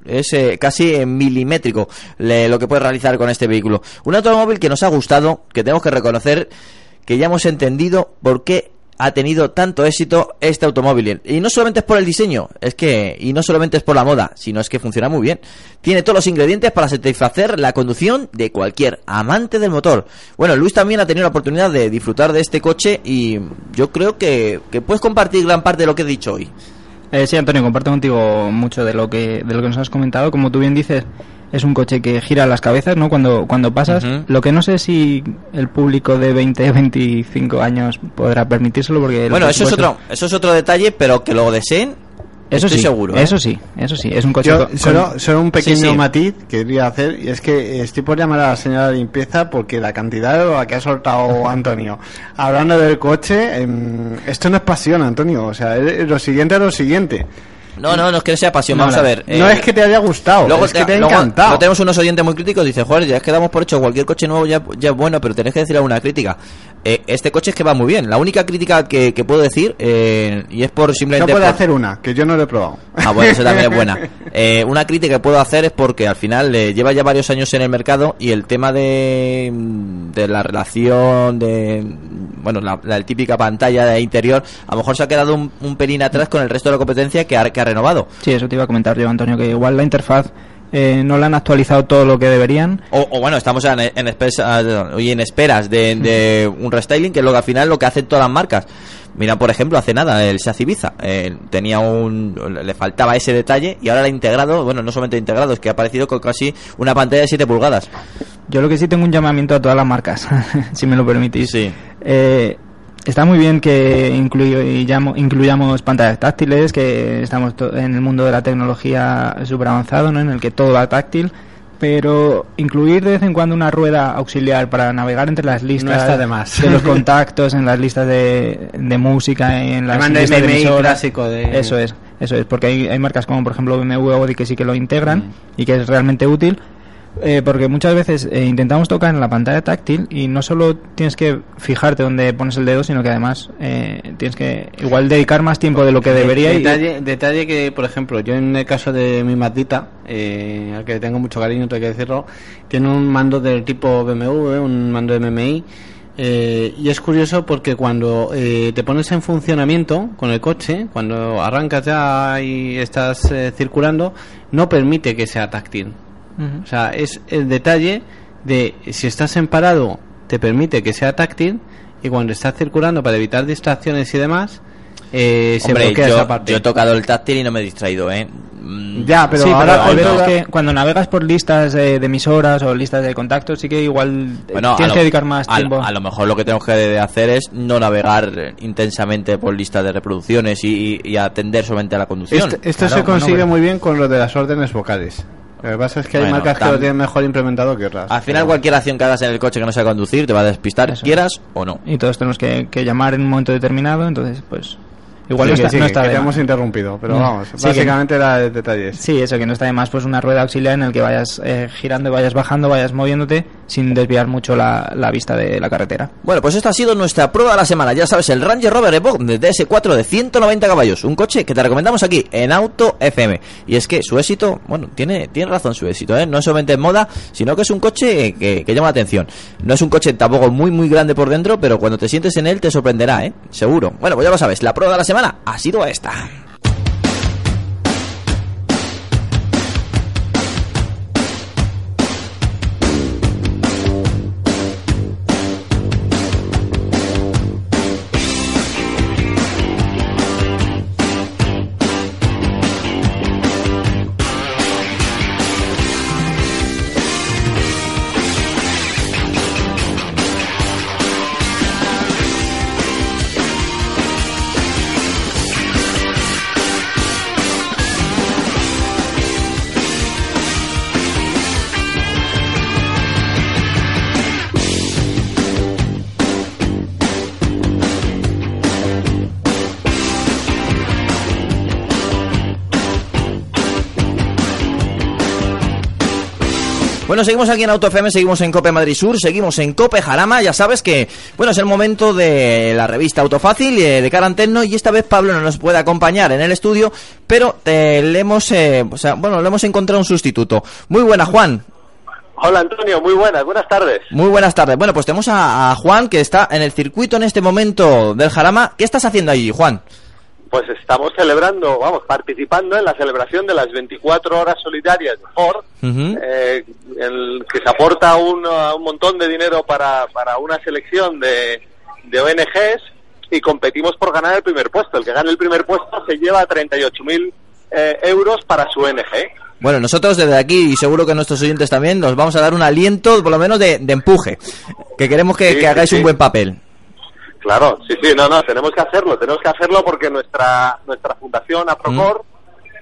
es, eh, casi milimétrico lo que puede realizar con este vehículo. Un automóvil que nos ha gustado, que tenemos que reconocer que ya hemos entendido por qué ha tenido tanto éxito este automóvil. Y no solamente es por el diseño, es que, y no solamente es por la moda, sino es que funciona muy bien. Tiene todos los ingredientes para satisfacer la conducción de cualquier amante del motor. Bueno, Luis también ha tenido la oportunidad de disfrutar de este coche y yo creo que, que puedes compartir gran parte de lo que he dicho hoy. Eh, sí, Antonio, comparto contigo mucho de lo que de lo que nos has comentado. Como tú bien dices, es un coche que gira las cabezas, ¿no? Cuando cuando pasas. Lo que no sé si el público de 20, 25 [LAUGHS] años podrá permitírselo porque... Bueno, eso es otro, eso es otro detalle, pero que lo deseen, Eso estoy sí, seguro. ¿eh? Eso sí, eso sí. Es un coche Yo con- solo, con- solo un pequeño Sí, sí. matiz que quería hacer y es que estoy por llamar a la señora de limpieza porque la cantidad de la que ha soltado [LAUGHS] Antonio hablando del coche em, esto no es pasión Antonio o sea lo siguiente es lo siguiente No, no, no es que sea pasión, No, vamos a ver. no eh, es que te haya gustado Luego es que te ha encantado luego tenemos unos oyentes muy críticos. Dice, joder, ya es que damos por hecho cualquier coche nuevo ya, ya es bueno, pero tenés que decir alguna crítica. Eh, este coche es que va muy bien. La única crítica que, que puedo decir, eh, y es por no simplemente. puede por- hacer una que yo no lo he probado Ah, bueno, eso también es buena. [LAUGHS] Eh, una crítica que puedo hacer es porque al final eh, lleva ya varios años en el mercado y el tema de, de la relación de, bueno, la, la típica pantalla de interior, a lo mejor se ha quedado un, un pelín atrás con el resto de la competencia que que ha renovado. Sí, eso te iba a comentar yo, Antonio, que igual la interfaz eh, no la han actualizado todo lo que deberían. O, o bueno, estamos en, en, espes- y en esperas de, de un restyling, que es lo que al final lo que hacen todas las marcas. Mira, por ejemplo, hace nada, el Seat Ibiza eh, tenía un, le faltaba ese detalle y ahora lo ha integrado, bueno, no solamente integrado, es que ha aparecido con casi una pantalla de 7 pulgadas. Yo lo que sí tengo un llamamiento a todas las marcas, [LAUGHS] si me lo permitís. Sí. Eh, está muy bien que incluyamos, incluyamos pantallas táctiles, que estamos en el mundo de la tecnología súper avanzado, ¿no? en el que todo va táctil, pero incluir de vez en cuando una rueda auxiliar para navegar entre las listas está de más. los [LAUGHS] contactos, en las listas de, de música, en las listas de emisoras, clásico de- Eso es. Eso es, porque hay, hay marcas como por ejemplo BMW o Audi que sí que lo integran Mm. y que es realmente útil. Eh, porque muchas veces eh, intentamos tocar en la pantalla táctil y no solo tienes que fijarte donde pones el dedo, sino que además eh, tienes que igual dedicar más tiempo de lo que debería. y- Detalle, detalle que, por ejemplo, yo en el caso de mi Matita, eh, al que tengo mucho cariño, tengo que decirlo, tiene un mando del tipo BMW, un mando MMI, eh, y es curioso porque cuando eh, te pones en funcionamiento con el coche, cuando arrancas ya y estás eh, circulando, no permite que sea táctil. O sea, es el detalle de si estás en parado, te permite que sea táctil y cuando estás circulando para evitar distracciones y demás, eh, se Hombre, bloquea yo, esa parte. yo he tocado el táctil y no me he distraído, ¿eh? Mm, Ya, pero sí, ahora pero cuando- veces que cuando navegas por listas de, de emisoras o listas de contactos, sí que igual eh, Bueno, tienes lo- que dedicar más a, tiempo. A lo mejor lo que tenemos que hacer es no navegar intensamente por listas de reproducciones y, y- y atender solamente a la conducción. Esto, esto Claro, se consigue bueno, muy bien con lo de las órdenes vocales. Lo que pasa es que hay Bueno, marcas que lo tienen mejor implementado que otras. Al final, Pero- cualquier acción que hagas en el coche que no sea conducir te va a despistar, Eso. quieras o no. Y todos tenemos que, que llamar en un momento determinado, entonces pues igual Sí, no que está, sí, no que está te de hemos interrumpido, pero Mm. vamos, Sí, que- básicamente era de detalles. Sí, eso, que no está de más pues una rueda auxiliar en el que vayas eh, girando, vayas bajando, vayas moviéndote sin desviar mucho la, vista de la carretera. Bueno, pues esta ha sido nuestra prueba de la semana. Ya sabes, el Ranger Rover Evoque de DS4 de 190 caballos. Un coche que te recomendamos aquí en Auto FM. Y es que su éxito, bueno, tiene, tiene razón su éxito, ¿eh? No solamente en moda, sino que es un coche que, que llama la atención. No es un coche tampoco muy, muy grande por dentro, pero cuando te sientes en él te sorprenderá, ¿eh? Seguro. Bueno, pues ya lo sabes, la prueba de la semana ha sido esta. Bueno, seguimos aquí en Auto FM, seguimos en Cope Madrid Sur, seguimos en Cope Jarama. Ya sabes que, bueno, es el momento de la revista Autofácil eh, de cara Antenno y esta vez Pablo no nos puede acompañar en el estudio, pero eh, le hemos, eh, o sea, bueno, le hemos encontrado un sustituto. Muy buena, Juan. Hola Antonio, muy buenas, buenas tardes. Muy buenas tardes. Bueno, pues tenemos a, a Juan que está en el circuito en este momento del Jarama. ¿Qué estás haciendo allí, Juan? Pues estamos celebrando, vamos, participando en la celebración de las 24 horas solidarias de Ford, eh, el que se aporta un, uh, un montón de dinero para, para una selección de, de ONGs y competimos por ganar el primer puesto. El que gane el primer puesto se lleva 38.000 eh, euros para su ONG. Bueno, nosotros desde aquí y seguro que nuestros oyentes también nos vamos a dar un aliento, por lo menos de, de empuje, que queremos que, Sí, que sí, hagáis sí. un buen papel. Claro, sí, sí, no, no, tenemos que hacerlo, tenemos que hacerlo porque nuestra nuestra fundación Aprocor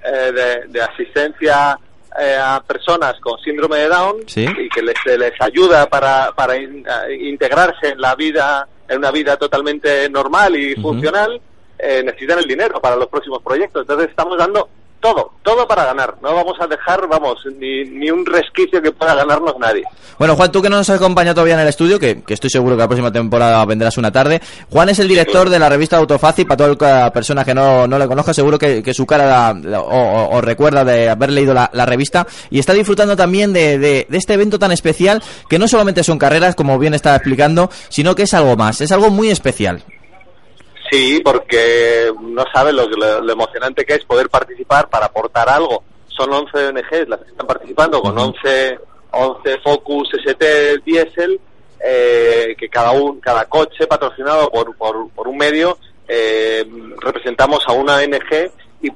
eh, de, de asistencia eh, a personas con síndrome de Down Sí. y que les, les ayuda para, para in- a integrarse en la vida, en una vida totalmente normal y funcional, eh, necesitan el dinero para los próximos proyectos. Entonces estamos dando todo, todo para ganar. No vamos a dejar, vamos, ni, un resquicio que pueda ganarnos nadie. Bueno, Juan, tú que no nos acompañas todavía en el estudio, que, estoy seguro que la próxima temporada vendrás una tarde. Juan es el director de la revista Autofácil, para toda la persona que no, no le conozca, seguro que, su cara la- o, recuerda de haber leído la, revista y está disfrutando también de, de- este evento tan especial que no solamente son carreras, como bien está explicando, sino que es algo más, es algo muy especial. Sí, porque no sabe lo, lo- lo emocionante que es poder participar para aportar algo. Son 11 ONGs las que están participando con 11, 11 Focus ST Diesel, eh, que cada un, cada coche patrocinado por, por, por un medio, eh, representamos a una ONG y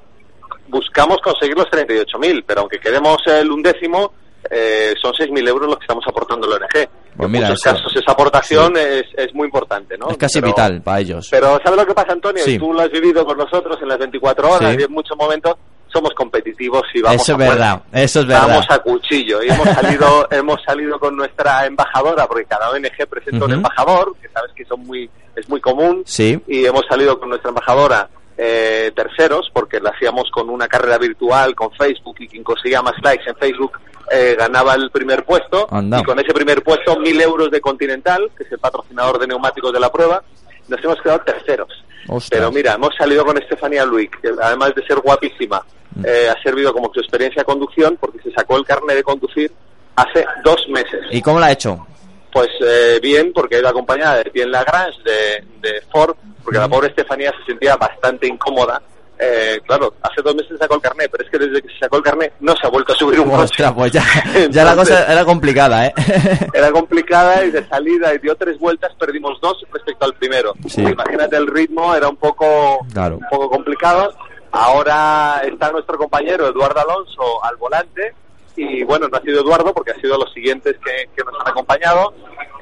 buscamos conseguir los 38.000, pero aunque queremos el undécimo, eh, son 6.000 euros los que estamos aportando la ONG. Pues en mira, muchos eso- casos esa aportación es, es muy importante, ¿no? es casi Pero- vital para ellos. pero ¿sabes lo que pasa, Antonio? Sí. Tú lo has vivido con nosotros en las 24 horas Sí. y en muchos momentos somos competitivos y vamos Eso a es verdad, muerte. eso es verdad. Vamos a cuchillo y hemos salido [LAUGHS] hemos salido con nuestra embajadora porque cada ONG presenta un Ujú. embajador que sabes que son muy es muy común Sí. y hemos salido con nuestra embajadora eh, terceros, porque lo hacíamos con una carrera virtual, con Facebook, y quien conseguía más likes en Facebook eh, ganaba el primer puesto. Anda. Y con ese primer puesto, mil euros de Continental, que es el patrocinador de neumáticos de la prueba, nos hemos quedado terceros. Ostras. Pero mira, hemos salido con Estefanía Luic, que además de ser guapísima, Mm. eh, ha servido como su experiencia de conducción, porque se sacó el carnet de conducir hace dos meses. ¿Y cómo la ha hecho? Pues eh, bien, porque ha ido acompañada de Pierre Lagrange, de, de Ford, porque la pobre Estefanía se sentía bastante incómoda. Eh, claro, hace dos meses sacó el carnet, pero es que desde que se sacó el carnet no se ha vuelto a subir un coche. Ostras, pues ya, [LAUGHS] ya la cosa era complicada, ¿eh? [LAUGHS] Era complicada y de salida y dio tres vueltas perdimos dos respecto al primero. Sí. Imagínate el ritmo, era un poco, Claro. un poco complicado. Ahora está nuestro compañero Eduardo Alonso al volante y bueno, no ha sido Eduardo porque ha sido los siguientes que, que nos han acompañado.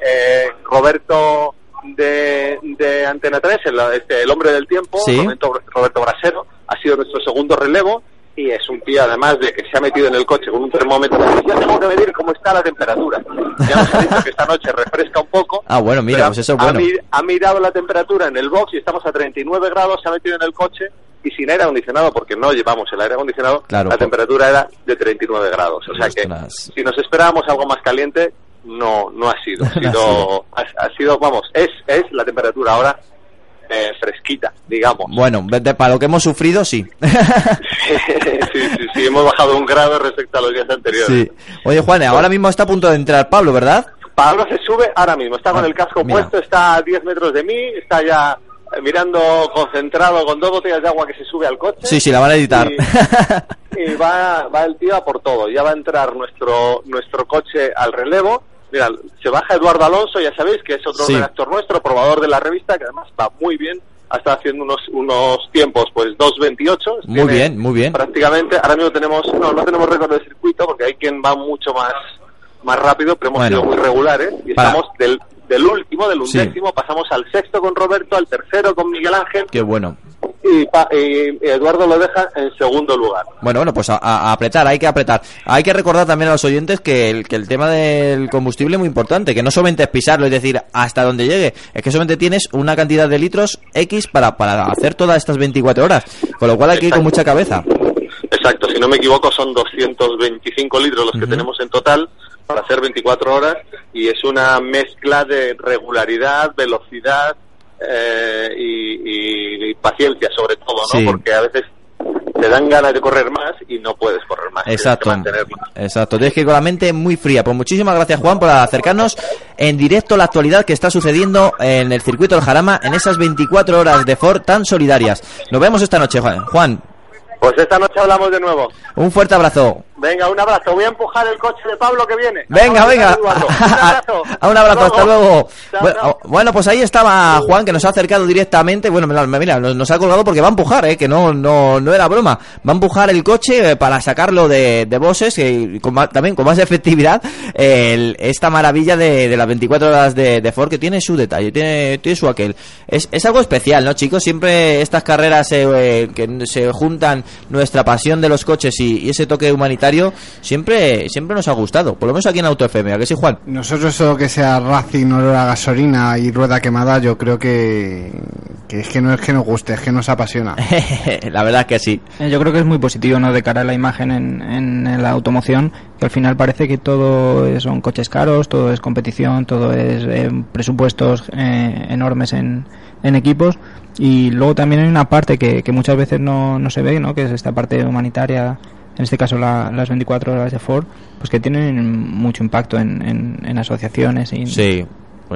Eh, Roberto de, de Antena 3, el, este, el hombre del tiempo, Sí. Roberto, Brasero, ha sido nuestro segundo relevo y es un tío además de que se ha metido en el coche con un termómetro. Ya tengo que medir cómo está la temperatura. Ya nos ha dicho que esta noche refresca un poco. Ah, bueno, mira, pues eso es ha mirado la temperatura en el box y estamos a 39 grados, se ha metido en el coche y sin aire acondicionado, porque no llevamos el aire acondicionado, Claro, la temperatura era de 39 grados. O sea que Ostras. si nos esperábamos algo más caliente, no, no ha sido. [LAUGHS] Ha sido, ha, ha sido vamos, es, es la temperatura ahora eh, fresquita, digamos. Bueno, de- para lo que hemos sufrido, sí. [LAUGHS] [LAUGHS] sí, sí, sí, hemos bajado un grado respecto a los días anteriores. sí. Oye, Juan, ahora mismo está a punto de entrar Pablo, ¿verdad? Pablo se sube ahora mismo, está con Ah, el casco mira. puesto, está a 10 metros de mí, está ya eh, mirando concentrado con dos botellas de agua que se sube al coche. Sí, sí, la van a editar. Y, y va, va el tío a por todo. Ya va a entrar nuestro, nuestro coche al relevo. Mira, se baja Eduardo Alonso, ya sabéis que es otro Sí. redactor nuestro, probador de la revista, que además va muy bien. Ha estado haciendo unos, unos tiempos, pues 2.28. Muy Tiene bien, muy bien. Prácticamente, ahora mismo tenemos, no, no tenemos récord de circuito porque hay quien va mucho más, más rápido, pero hemos Bueno. sido muy regulares y Para- estamos del, del último, del Sí. undécimo, pasamos al sexto con Roberto, al tercero con Miguel Ángel Qué bueno. Y, pa- y Eduardo lo deja en segundo lugar. Bueno, bueno, pues a, apretar, hay que apretar. Hay que recordar también a los oyentes que el, que el tema del combustible es muy importante, que no solamente es pisarlo, es decir, hasta donde llegue, es que solamente tienes una cantidad de litros X para, para hacer todas estas 24 horas, con lo cual hay que ir con mucha cabeza. Exacto, si no me equivoco son 225 litros los que tenemos en total para hacer 24 horas y es una mezcla de regularidad, velocidad eh, y, y- y paciencia sobre todo, ¿no? Sí. Porque a veces te dan ganas de correr más y no puedes correr más. tienes que Exacto, exacto. Tienes que ir con la mente muy fría. Pues muchísimas gracias, Juan, por acercarnos en directo la actualidad que está sucediendo en el circuito del Jarama en esas 24 horas de Ford tan solidarias. Nos vemos esta noche, Juan. Juan, Pues esta noche hablamos de nuevo. un fuerte abrazo. Venga, un abrazo. Voy a empujar el coche de Pablo que viene. Venga, venga. [LAUGHS] Un abrazo. A [LAUGHS] un abrazo, hasta luego. Bueno, pues ahí estaba Juan que nos ha acercado directamente. Bueno, mira, nos, ha colgado porque va a empujar, eh, que no, no, no era broma. Va a empujar el coche eh, para sacarlo de, de bosses y con más- también con más [LAUGHS] efectividad. el- esta maravilla de, de las 24 horas de, de Ford que tiene su detalle, tiene, tiene su aquel. Es, es algo especial, ¿no, chicos? Siempre estas carreras eh, eh, que se juntan nuestra pasión de los coches y, y ese toque humanitario siempre, siempre nos ha gustado. Por lo menos aquí en Auto FM, ¿a que sí, Juan? Nosotros eso que sea Racing, olor a gasolina y rueda quemada, yo creo que, que es que no es que nos guste, es que nos apasiona. [LAUGHS] la verdad es que sí. Eh, Yo creo que es muy positivo, ¿no? De cara a la imagen en, en la automoción, que al final parece que todo son coches caros, todo es competición, todo es eh, presupuestos eh, enormes en, en equipos. Y luego también hay una parte que, que muchas veces no, no se ve, ¿no? Que es esta parte humanitaria, en este caso la- las 24 horas de Ford, pues que tienen mucho impacto en, en, en asociaciones y Sí.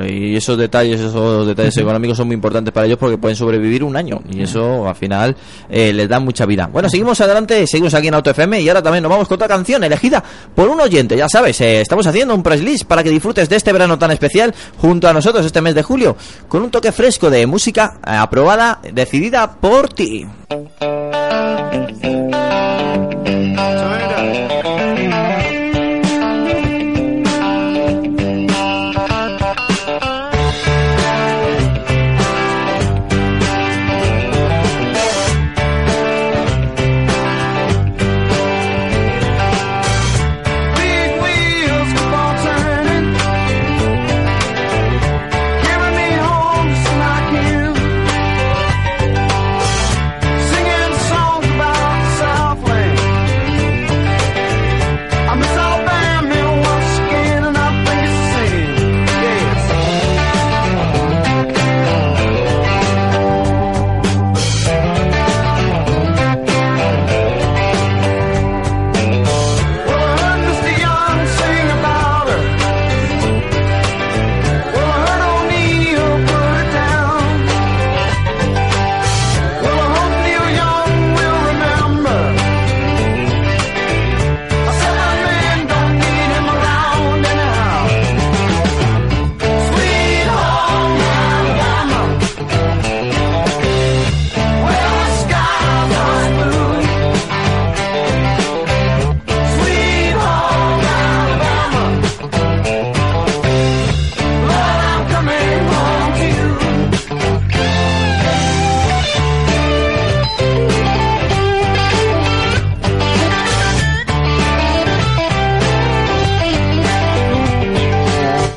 Y esos detalles, esos detalles económicos son muy importantes para ellos porque pueden sobrevivir un año y eso al final eh, les da mucha vida. Bueno, seguimos adelante, seguimos aquí en Auto FM y ahora también nos vamos con otra canción elegida por un oyente. Ya sabes, eh, estamos haciendo un press list para que disfrutes de este verano tan especial junto a nosotros este mes de julio con un toque fresco de música eh, aprobada, decidida por ti.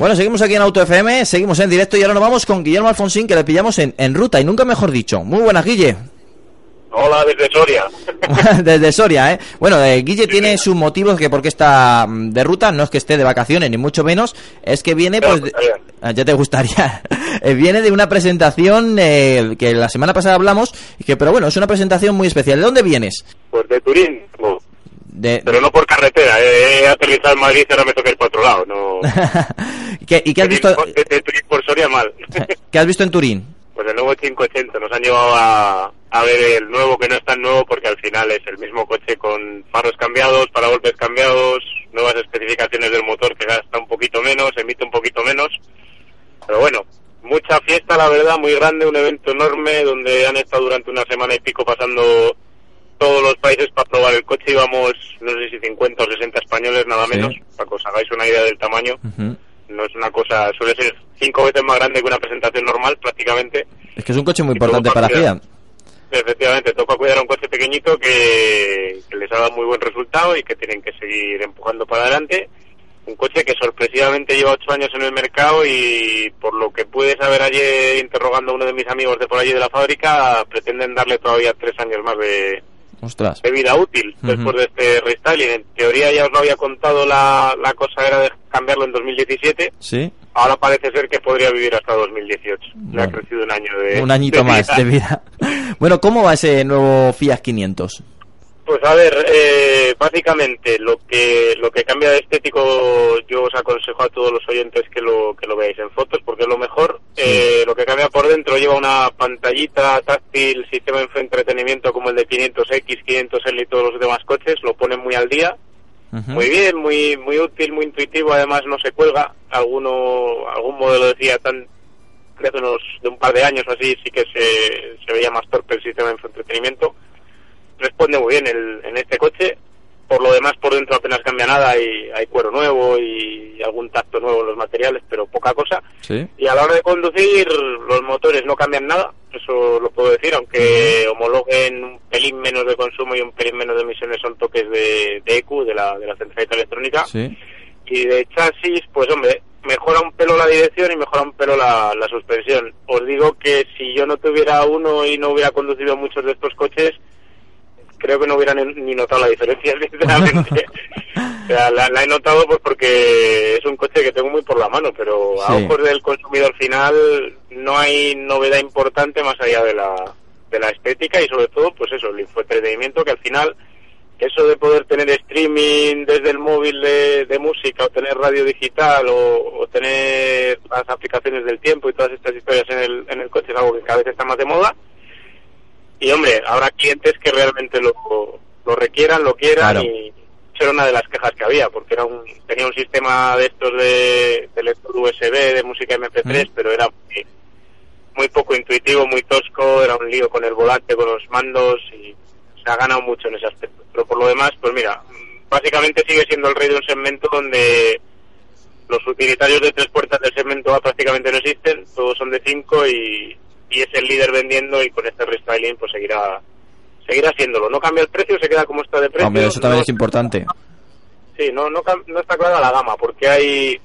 Bueno, seguimos aquí en Auto FM, seguimos en directo y ahora nos vamos con Guillermo Alfonsín, que le pillamos en, en ruta y nunca mejor dicho. Muy buenas, Guille. Hola, desde Soria. [LAUGHS] Desde Soria, ¿eh? Bueno, eh, Guille tiene sus motivos que porque está mm, de ruta, no es que esté de vacaciones, ni mucho menos, es que viene, pues... de- Ah, ya te gustaría. [LAUGHS] Eh, viene de una presentación eh, que la semana pasada hablamos, que, pero bueno, es una presentación muy especial. ¿De dónde vienes? Pues de Turín, no. De, pero no por carretera. eh, He aterrizado en Madrid y ahora me toca ir para otro lado. No. [LAUGHS] ¿Qué- ¿Y qué has visto, De, de Turín por Soria mal. [LAUGHS] qué has visto en Turín? Pues el nuevo 580 nos han llevado a, a ver el nuevo que no es tan nuevo porque al final es el mismo coche con faros cambiados, paragolpes cambiados, nuevas especificaciones del motor que gasta un poquito menos, emite un poquito menos. Pero bueno, mucha fiesta la verdad, muy grande, un evento enorme donde han estado durante una semana y pico pasando todos los países para probar el coche. Íbamos, no sé si 50 o 60 españoles, nada Sí. menos, para que os hagáis una idea del tamaño. No es una cosa, suele ser cinco veces más grande que una presentación normal prácticamente. Es que es un coche muy importante para Fiat. Efectivamente, toca cuidar a un coche pequeñito que, que les ha dado muy buen resultado y que tienen que seguir empujando para adelante. Un coche que sorpresivamente lleva ocho años en el mercado y por lo que pude saber ayer interrogando a uno de mis amigos de por allí de la fábrica, pretenden darle todavía tres años más de, Ostras. de vida útil Ujú. después de este restyling. En teoría ya os lo había contado, la, la cosa era de cambiarlo en 2017. Sí. Ahora parece ser que podría vivir hasta 2018. Le ha Bueno. crecido un año de Un añito de más vida. de vida. [LAUGHS] Bueno, ¿cómo va ese nuevo Fiat 500? Pues a ver, eh, básicamente lo que lo que cambia de estético yo os aconsejo a todos los oyentes que lo que lo veáis en fotos porque es lo mejor. Eh, lo que cambia por dentro lleva una pantallita táctil, sistema de entretenimiento como el de 500X, 500L y todos los demás coches, lo ponen muy al día. Muy bien, muy muy útil, muy intuitivo, además no se cuelga. Alguno algún modelo decía tan de hace unos de un par de años o así sí que se, se veía más torpe el sistema de entretenimiento responde muy bien el, en este coche. Por lo demás, por dentro apenas cambia nada. Hay, hay cuero nuevo y algún tacto nuevo en los materiales, pero poca cosa. Sí. Y a la hora de conducir, los motores no cambian nada, eso lo puedo decir, aunque homologuen un pelín menos de consumo y un pelín menos de emisiones, son toques de, de EQ, de la, de la centralita electrónica. Sí. Y de chasis, pues hombre, mejora un pelo la dirección y mejora un pelo la, la suspensión. Os digo que si yo no tuviera uno y no hubiera conducido muchos de estos coches, creo que no hubiera ni, notado la diferencia, [LAUGHS] sinceramente. o sea, la, la he notado pues porque es un coche que tengo muy por la mano, pero a ojos del consumidor final no hay novedad importante más allá de la, de la estética y sobre todo, pues eso, el infoentretenimiento que al final eso de poder tener streaming desde el móvil de, de música o tener radio digital o, o tener las aplicaciones del tiempo y todas estas historias en el, en el coche es algo que cada vez está más de moda. Y hombre, habrá clientes que realmente lo, lo requieran, lo quieran Claro. y eso era una de las quejas que había porque era un, tenía un sistema de estos de, de lector USB, de música MP3, pero era muy, muy poco intuitivo, muy tosco, era un lío con el volante, con los mandos y se ha ganado mucho en ese aspecto. Pero por lo demás, pues mira, básicamente sigue siendo el rey de un segmento donde los utilitarios de tres puertas del segmento A prácticamente no existen, todos son de cinco y, y es el líder vendiendo y con este restyling pues seguirá seguirá siéndolo. No cambia el precio, se queda como está de precio. Hombre, eso también no- es importante. Sí, no, no, no está clara la gama, porque hay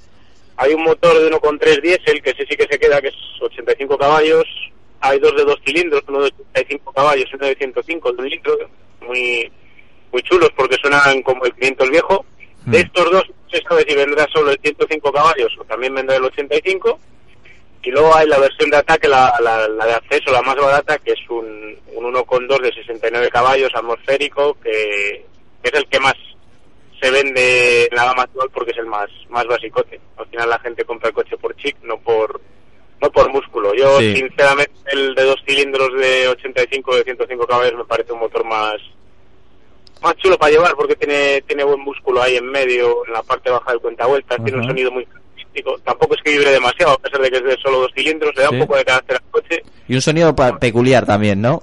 hay un motor de 1,3 diésel, que ese sí que se queda, que es 85 caballos. Hay dos de dos cilindros, uno de 85 caballos y uno de 105 de un litro, muy muy chulos porque suenan como el 500 viejo. De estos dos se sabe si vendrá solo el 105 caballos o también vendrá el 85. Y luego hay la versión de ataque, la, la, la de acceso, la más barata, que es un, un 1,2 de 69 caballos atmosférico, que, es el que más se vende en la gama actual porque es el más más basicote. Al final la gente compra el coche por chic, no por no por músculo. Yo Sí. sinceramente el de dos cilindros de 85 de 105 caballos me parece un motor más más chulo para llevar porque tiene tiene buen músculo ahí en medio, en la parte baja del cuentavueltas, tiene un sonido muy Tampoco es que vibre demasiado, a pesar de que es de solo dos cilindros, le da Sí. un poco de carácter al coche. Y un sonido peculiar también, ¿no?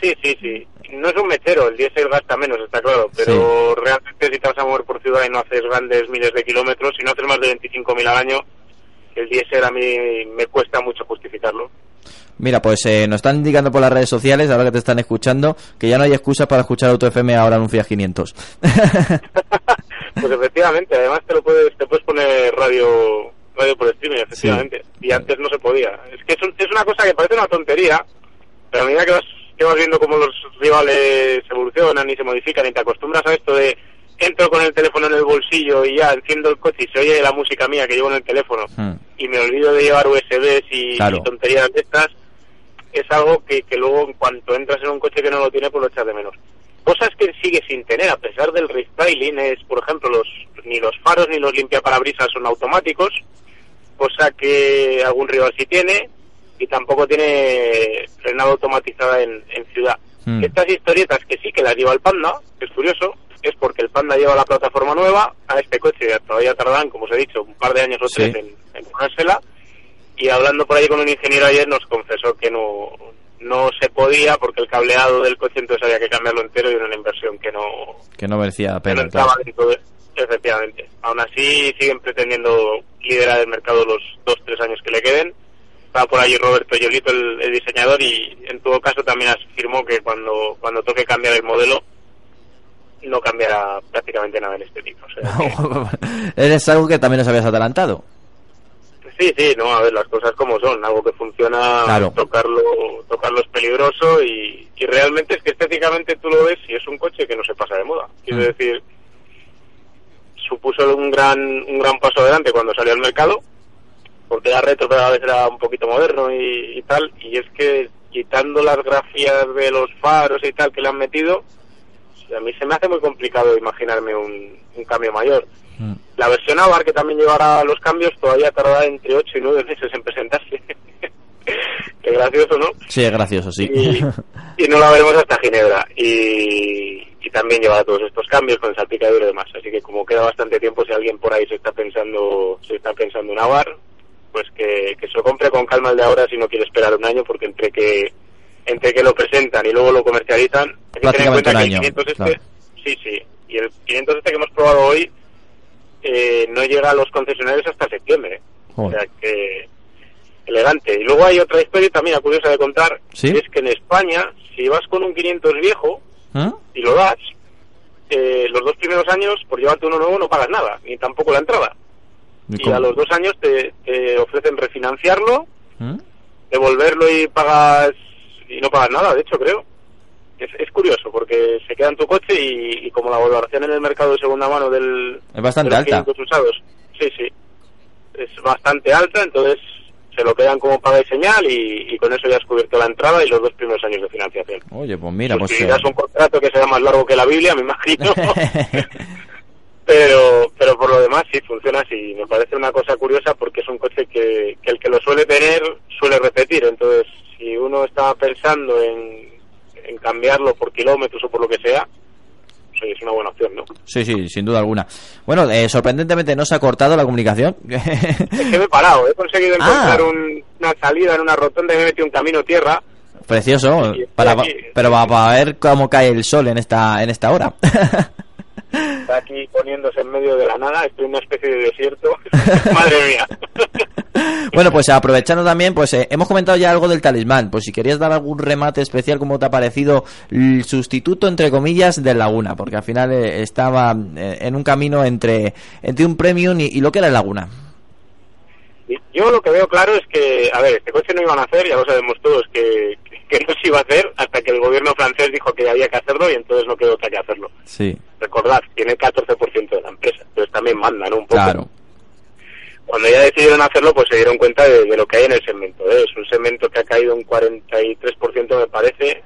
Sí, sí, sí. No es un mechero, el diésel gasta menos, está claro, pero realmente si te vas a mover por ciudad y no haces grandes miles de kilómetros, si no haces más de 25.000 al año, el diésel a mí me cuesta mucho justificarlo. Mira, pues eh, nos están indicando por las redes sociales, ahora que te están escuchando, que ya no hay excusas para escuchar Auto FM ahora en un Fiat 500. Pues efectivamente, además te lo puedes, te puedes poner radio radio por streaming, efectivamente. Y antes no se podía. Es que es, un- es una cosa que parece una tontería, pero a medida que vas, que vas viendo cómo los rivales evolucionan y se modifican y te acostumbras a esto de entro con el teléfono en el bolsillo y ya enciendo el coche y se oye la música mía que llevo en el teléfono Hmm. y me olvido de llevar USBs y, Claro. y tonterías de estas, es algo que, que luego en cuanto entras en un coche que no lo tiene, pues lo echas de menos. Cosas que sigue sin tener, a pesar del restyling, es, por ejemplo, los ni los faros ni los limpiaparabrisas son automáticos, cosa que algún rival sí tiene, y tampoco tiene frenado automatizada en, en ciudad. Hmm. Estas historietas que sí que las lleva el Panda, que es curioso, es porque el Panda lleva la plataforma nueva, a este coche todavía tardan, como os he dicho, un par de años o Sí. tres en, en ponérsela, y hablando por ahí con un ingeniero ayer nos confesó que no, no se podía porque el cableado del coche entonces había que cambiarlo entero y era una inversión que no, Que no merecía la no pena. dentro de... Efectivamente. Aún así siguen pretendiendo liderar el mercado los dos, tres años que le queden. Estaba por ahí Roberto Yolito, el, el diseñador, y en todo caso también afirmó que cuando, cuando toque cambiar el modelo no cambiará prácticamente nada en estética. O sea, que- [LAUGHS] Eres algo que también nos habías adelantado. Sí, sí, no, a ver, las cosas como son, algo que funciona, Claro. tocarlo, tocarlo es peligroso y, y realmente es que estéticamente tú lo ves y es un coche que no se pasa de moda. Quiero Mm. decir, supuso un gran, un gran paso adelante cuando salió al mercado, porque era retro, pero a era un poquito moderno y, y tal, y es que quitando las grafías de los faros y tal que le han metido, a mí se me hace muy complicado imaginarme un, un cambio mayor. Mm. La versión Avar, que también llevará los cambios, todavía tardará entre 8 y 9 meses en presentarse. [LAUGHS] Qué gracioso, ¿no? Sí, es gracioso, sí. Y, y no la veremos hasta Ginebra. Y, y también llevará todos estos cambios con el salpicadero y demás. Así que como queda bastante tiempo, si alguien por ahí se está pensando se está pensando en Avar, pues que, que se lo compre con calma el de ahora si no quiere esperar un año, porque entre que entre que lo presentan y luego lo comercializan, hay que tener en cuenta que el año, 500 este, claro. sí, sí, y el 500 este que hemos probado hoy eh, no llega a los concesionarios hasta septiembre. O sea que elegante. Y luego hay otra historia también curiosa de contar, ¿Sí? es que en España, si vas con un 500 viejo ¿Eh? y lo das, eh, los dos primeros años, por llevarte uno nuevo, no pagas nada, ni tampoco la entrada. ¿Y a los dos años te, te ofrecen refinanciarlo, ¿Eh? devolverlo y pagas y no pagas nada, de hecho, creo. Es, es curioso porque se queda en tu coche y, y como la valoración en el mercado de segunda mano del Es bastante de alta. 500 usados, sí, sí, es bastante alta, entonces se lo quedan como paga y señal y, y con eso ya has cubierto la entrada y los dos primeros años de financiación. Oye, pues mira, pues... Suscribirás eh, un contrato que será más largo que la Biblia, me imagino. [LAUGHS] pero pero por lo demás sí funciona así. Me parece una cosa curiosa porque es un coche que, que el que lo suele tener suele repetir. Entonces, si uno está pensando en, en cambiarlo por kilómetros o por lo que sea, pues, oye, es una buena opción, ¿no? Sí, sí, sin duda alguna. Bueno, eh, sorprendentemente no se ha cortado la comunicación. [LAUGHS] Es que me he parado, he conseguido Ah. encontrar un- una salida en una rotonda y me he metido un camino tierra. Precioso, Sí, para, aquí. pero va para ver cómo cae el sol en esta en esta hora. [LAUGHS] Está aquí poniéndose en medio de la nada, estoy en una especie de desierto. [LAUGHS] Madre mía. [LAUGHS] bueno, pues aprovechando también, pues eh, hemos comentado ya algo del talismán. Pues si querías dar algún remate especial, ¿cómo te ha parecido el sustituto, entre comillas, del Laguna? Porque al final eh, estaba eh, en un camino entre, entre un premium y, y lo que era el Laguna. Yo lo que veo claro es que, a ver, este coche no iban a hacer, ya lo sabemos todos, que, que no se iba a hacer hasta que el gobierno francés dijo que había que hacerlo y entonces no quedó otra que hacerlo. Sí, Recordad, tiene el 14% de la empresa, entonces también mandan un poco. claro. Cuando ya decidieron hacerlo, pues se dieron cuenta de, de lo que hay en el segmento. ¿eh? Es un segmento que ha caído un 43%, me parece.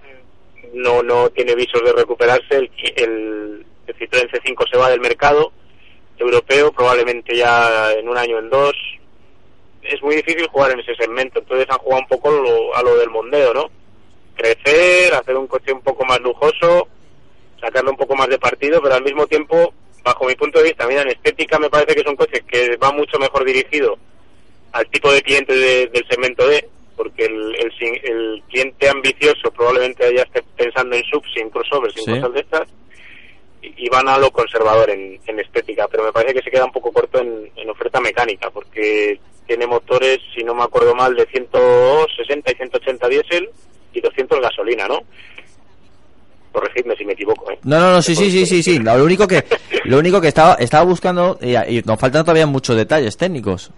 No no tiene visos de recuperarse. El, el, el Citroën C5 se va del mercado europeo, probablemente ya en un año o en dos. Es muy difícil jugar en ese segmento. Entonces han jugado un poco lo- a lo del mondeo, ¿no? Crecer, hacer un coche un poco más lujoso, sacarle un poco más de partido, pero al mismo tiempo, bajo mi punto de vista, mira, en estética me parece que es un coche que va mucho mejor dirigido al tipo de cliente de- del segmento D, porque el, el, el cliente ambicioso probablemente ya esté pensando en subs, en crossovers, en Sí. cosas de estas, y, y van a lo conservador en, en estética, pero me parece que se queda un poco corto en, en oferta mecánica, porque tiene motores, si no me acuerdo mal, de 160 y 180 diésel y 200 gasolina, ¿no? Corregidme si me equivoco, ¿eh? No, no, no, sí, sí, sí, sí, sí. Lo único que, [LAUGHS] lo único que estaba, estaba buscando, y, y nos faltan todavía muchos detalles técnicos.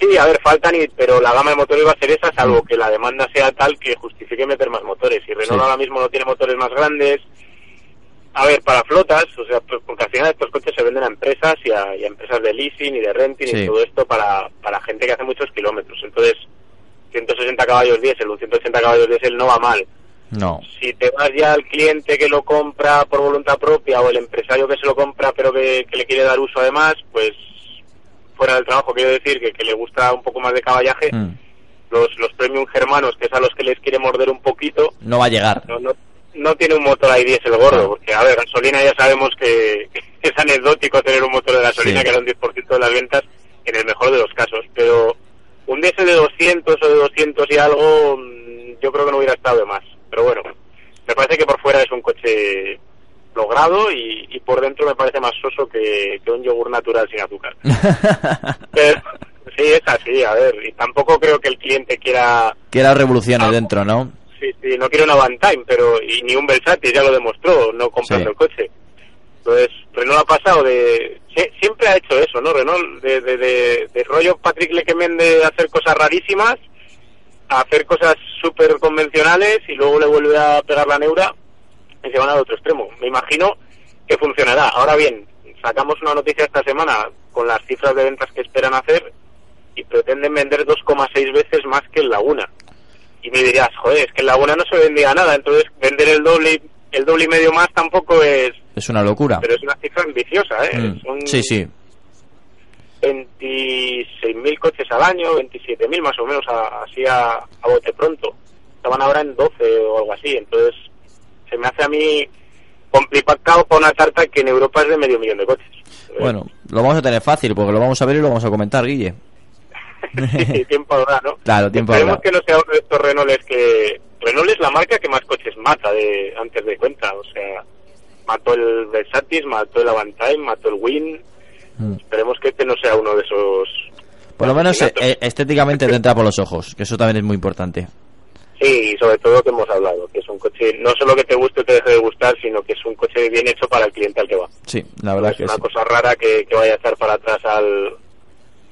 Sí, a ver, faltan, y, pero la gama de motores va a ser esa, salvo que la demanda sea tal que justifique meter más motores. Y Renault Sí. ahora mismo no tiene motores más grandes. A ver, para flotas, o sea, pues, porque al final estos coches se venden a empresas y a, y a empresas de leasing y de renting Sí. y todo esto para, para gente que hace muchos kilómetros. Entonces, 160 caballos diésel, un 180 caballos diésel no va mal. No. Si te vas ya al cliente que lo compra por voluntad propia o el empresario que se lo compra pero que, que le quiere dar uso además, pues fuera del trabajo quiero decir que, que le gusta un poco más de caballaje, Mm. los, los premium germanos, que es a los que les quiere morder un poquito, No va a llegar. no, no, no tiene un motor ahí diésel gordo, porque a ver, gasolina ya sabemos que, que [LAUGHS] es anecdótico tener un motor de gasolina Sí. que era un 10% de las ventas en el mejor de los casos, pero un diésel de 200 o de 200 y algo mm, yo creo que no hubiera estado de más, pero bueno, me parece que por fuera es un coche logrado y, y por dentro me parece más soso que, que un yogur natural sin azúcar. [LAUGHS] Pero, sí, es así, a ver, y tampoco creo que el cliente quiera que las revoluciones dentro, ¿no? Sí, sí, no quiere una Van Time, pero y ni un Versace, ya lo demostró, no comprando Sí. el coche. Entonces, Renault ha pasado de... sie- Siempre ha hecho eso, ¿no? Renault, de, de, de, de rollo Patrick Lequemen de hacer cosas rarísimas, a hacer cosas súper convencionales y luego le vuelve a pegar la neura y se van al otro extremo. Me imagino que funcionará. Ahora bien, sacamos una noticia esta semana con las cifras de ventas que esperan hacer y pretenden vender 2,6 veces más que el Laguna. Y me dirías, joder, es que el Laguna no se vendía nada, entonces vender el doble el doble y medio más tampoco es, Es una locura. pero es una cifra ambiciosa, ¿eh? Mm. Son Sí, sí. 26.000 coches al año, 27.000 más o menos, a- así a, a bote pronto. Estaban ahora en 12 o algo así, entonces se me hace a mí complicado para una tarta que en Europa es de medio millón de coches. Bueno, lo vamos a tener fácil porque lo vamos a ver y lo vamos a comentar, Guille. [LAUGHS] Sí, tiempo habrá, ¿no? Claro, tiempo Esperemos habrá. que no sea estos Renaults que... Renault es la marca que más coches mata de antes de cuenta, o sea, mató el Versatis, mató el Avantime, mató el Win. Mm. Esperemos que este no sea uno de esos... Por lo menos eh, eh, estéticamente te entra por los ojos, que eso también es muy importante. Sí, y sobre todo que hemos hablado, que es un coche no solo que te guste o te deje de gustar, sino que es un coche bien hecho para el cliente al que va. Sí, la verdad es que una sí. cosa rara que, que vaya a echar para atrás al,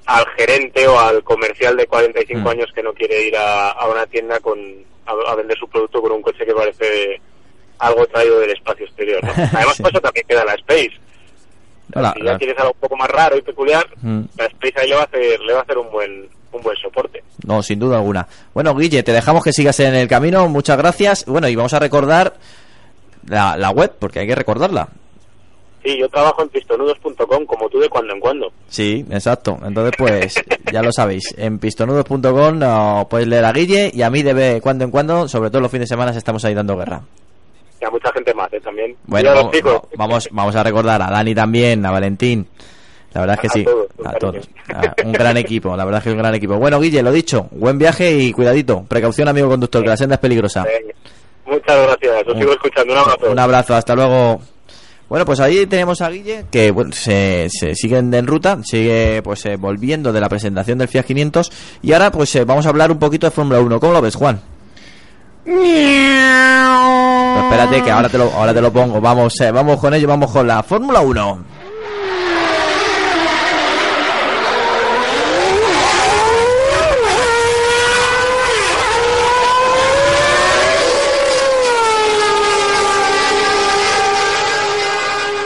al gerente o al comercial de 45 Mm. años que no quiere ir a, a una tienda con a, a vender su producto con un coche que parece algo traído del espacio exterior. ¿no? [LAUGHS] Además, Sí. pues eso también queda la Space. Hola, si ya quieres algo un poco más raro y peculiar, Mm. la Space ahí le va a hacer, le va a hacer un buen un buen soporte. No, sin duda alguna. Bueno, Guille, te dejamos que sigas en el camino. Muchas gracias. Bueno, y vamos a recordar la, la web, porque hay que recordarla. Sí, yo trabajo en pistonudos.com como tú de cuando en cuando. Sí, exacto. Entonces, pues, [LAUGHS] ya lo sabéis. En pistonudos.com no, podéis leer a Guille y a mí de vez cuando en cuando, sobre todo los fines de semana, estamos ahí dando guerra. Y a mucha gente más, ¿eh? También. Bueno, vamos, vamos, vamos a recordar a Dani también, a Valentín. La verdad es que A sí, todos, a todos. A- un gran equipo, la verdad es que es un gran equipo. Bueno, Guille, lo dicho, buen viaje y cuidadito. Precaución, amigo conductor, que la senda es peligrosa. Muchas gracias, os sigo escuchando. Un abrazo. Un abrazo, hasta luego. Bueno, pues ahí tenemos a Guille, que bueno, se, se siguen en ruta, sigue pues eh, volviendo de la presentación del Fiat 500 y ahora pues eh, vamos a hablar un poquito de Fórmula 1. ¿Cómo lo ves, Juan? Pero espérate que ahora te lo, ahora te lo pongo. Vamos, eh, vamos con ello, vamos con la Fórmula 1.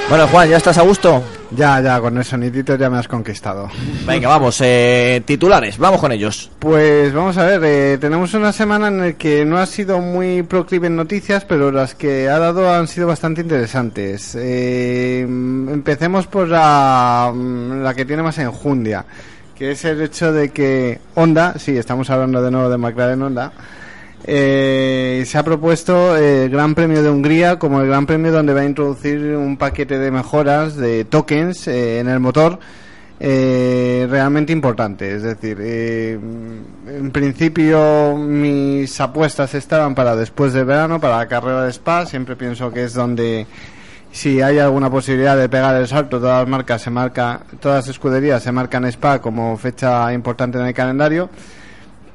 Bueno, Juan, ¿ya estás a gusto? Ya, ya, con el sonidito ya me has conquistado. Venga, vamos, eh, titulares, vamos con ellos. Pues vamos a ver, eh, tenemos una semana en la que no ha sido muy proclive en noticias, pero las que ha dado han sido bastante interesantes. Eh, empecemos por la, mm, la que tiene más enjundia, que es el hecho de que Honda, sí, estamos hablando de nuevo de McLaren Honda, eh, se ha propuesto el Gran Premio de Hungría como el Gran Premio donde va a introducir un paquete de mejoras de tokens eh, en el motor eh, realmente importante. Es decir, eh, en principio mis apuestas estaban para después del verano, para la carrera de Spa. Siempre pienso que es donde si hay alguna posibilidad de pegar el salto, todas las marcas se marca, todas las escuderías se marcan Spa como fecha importante en el calendario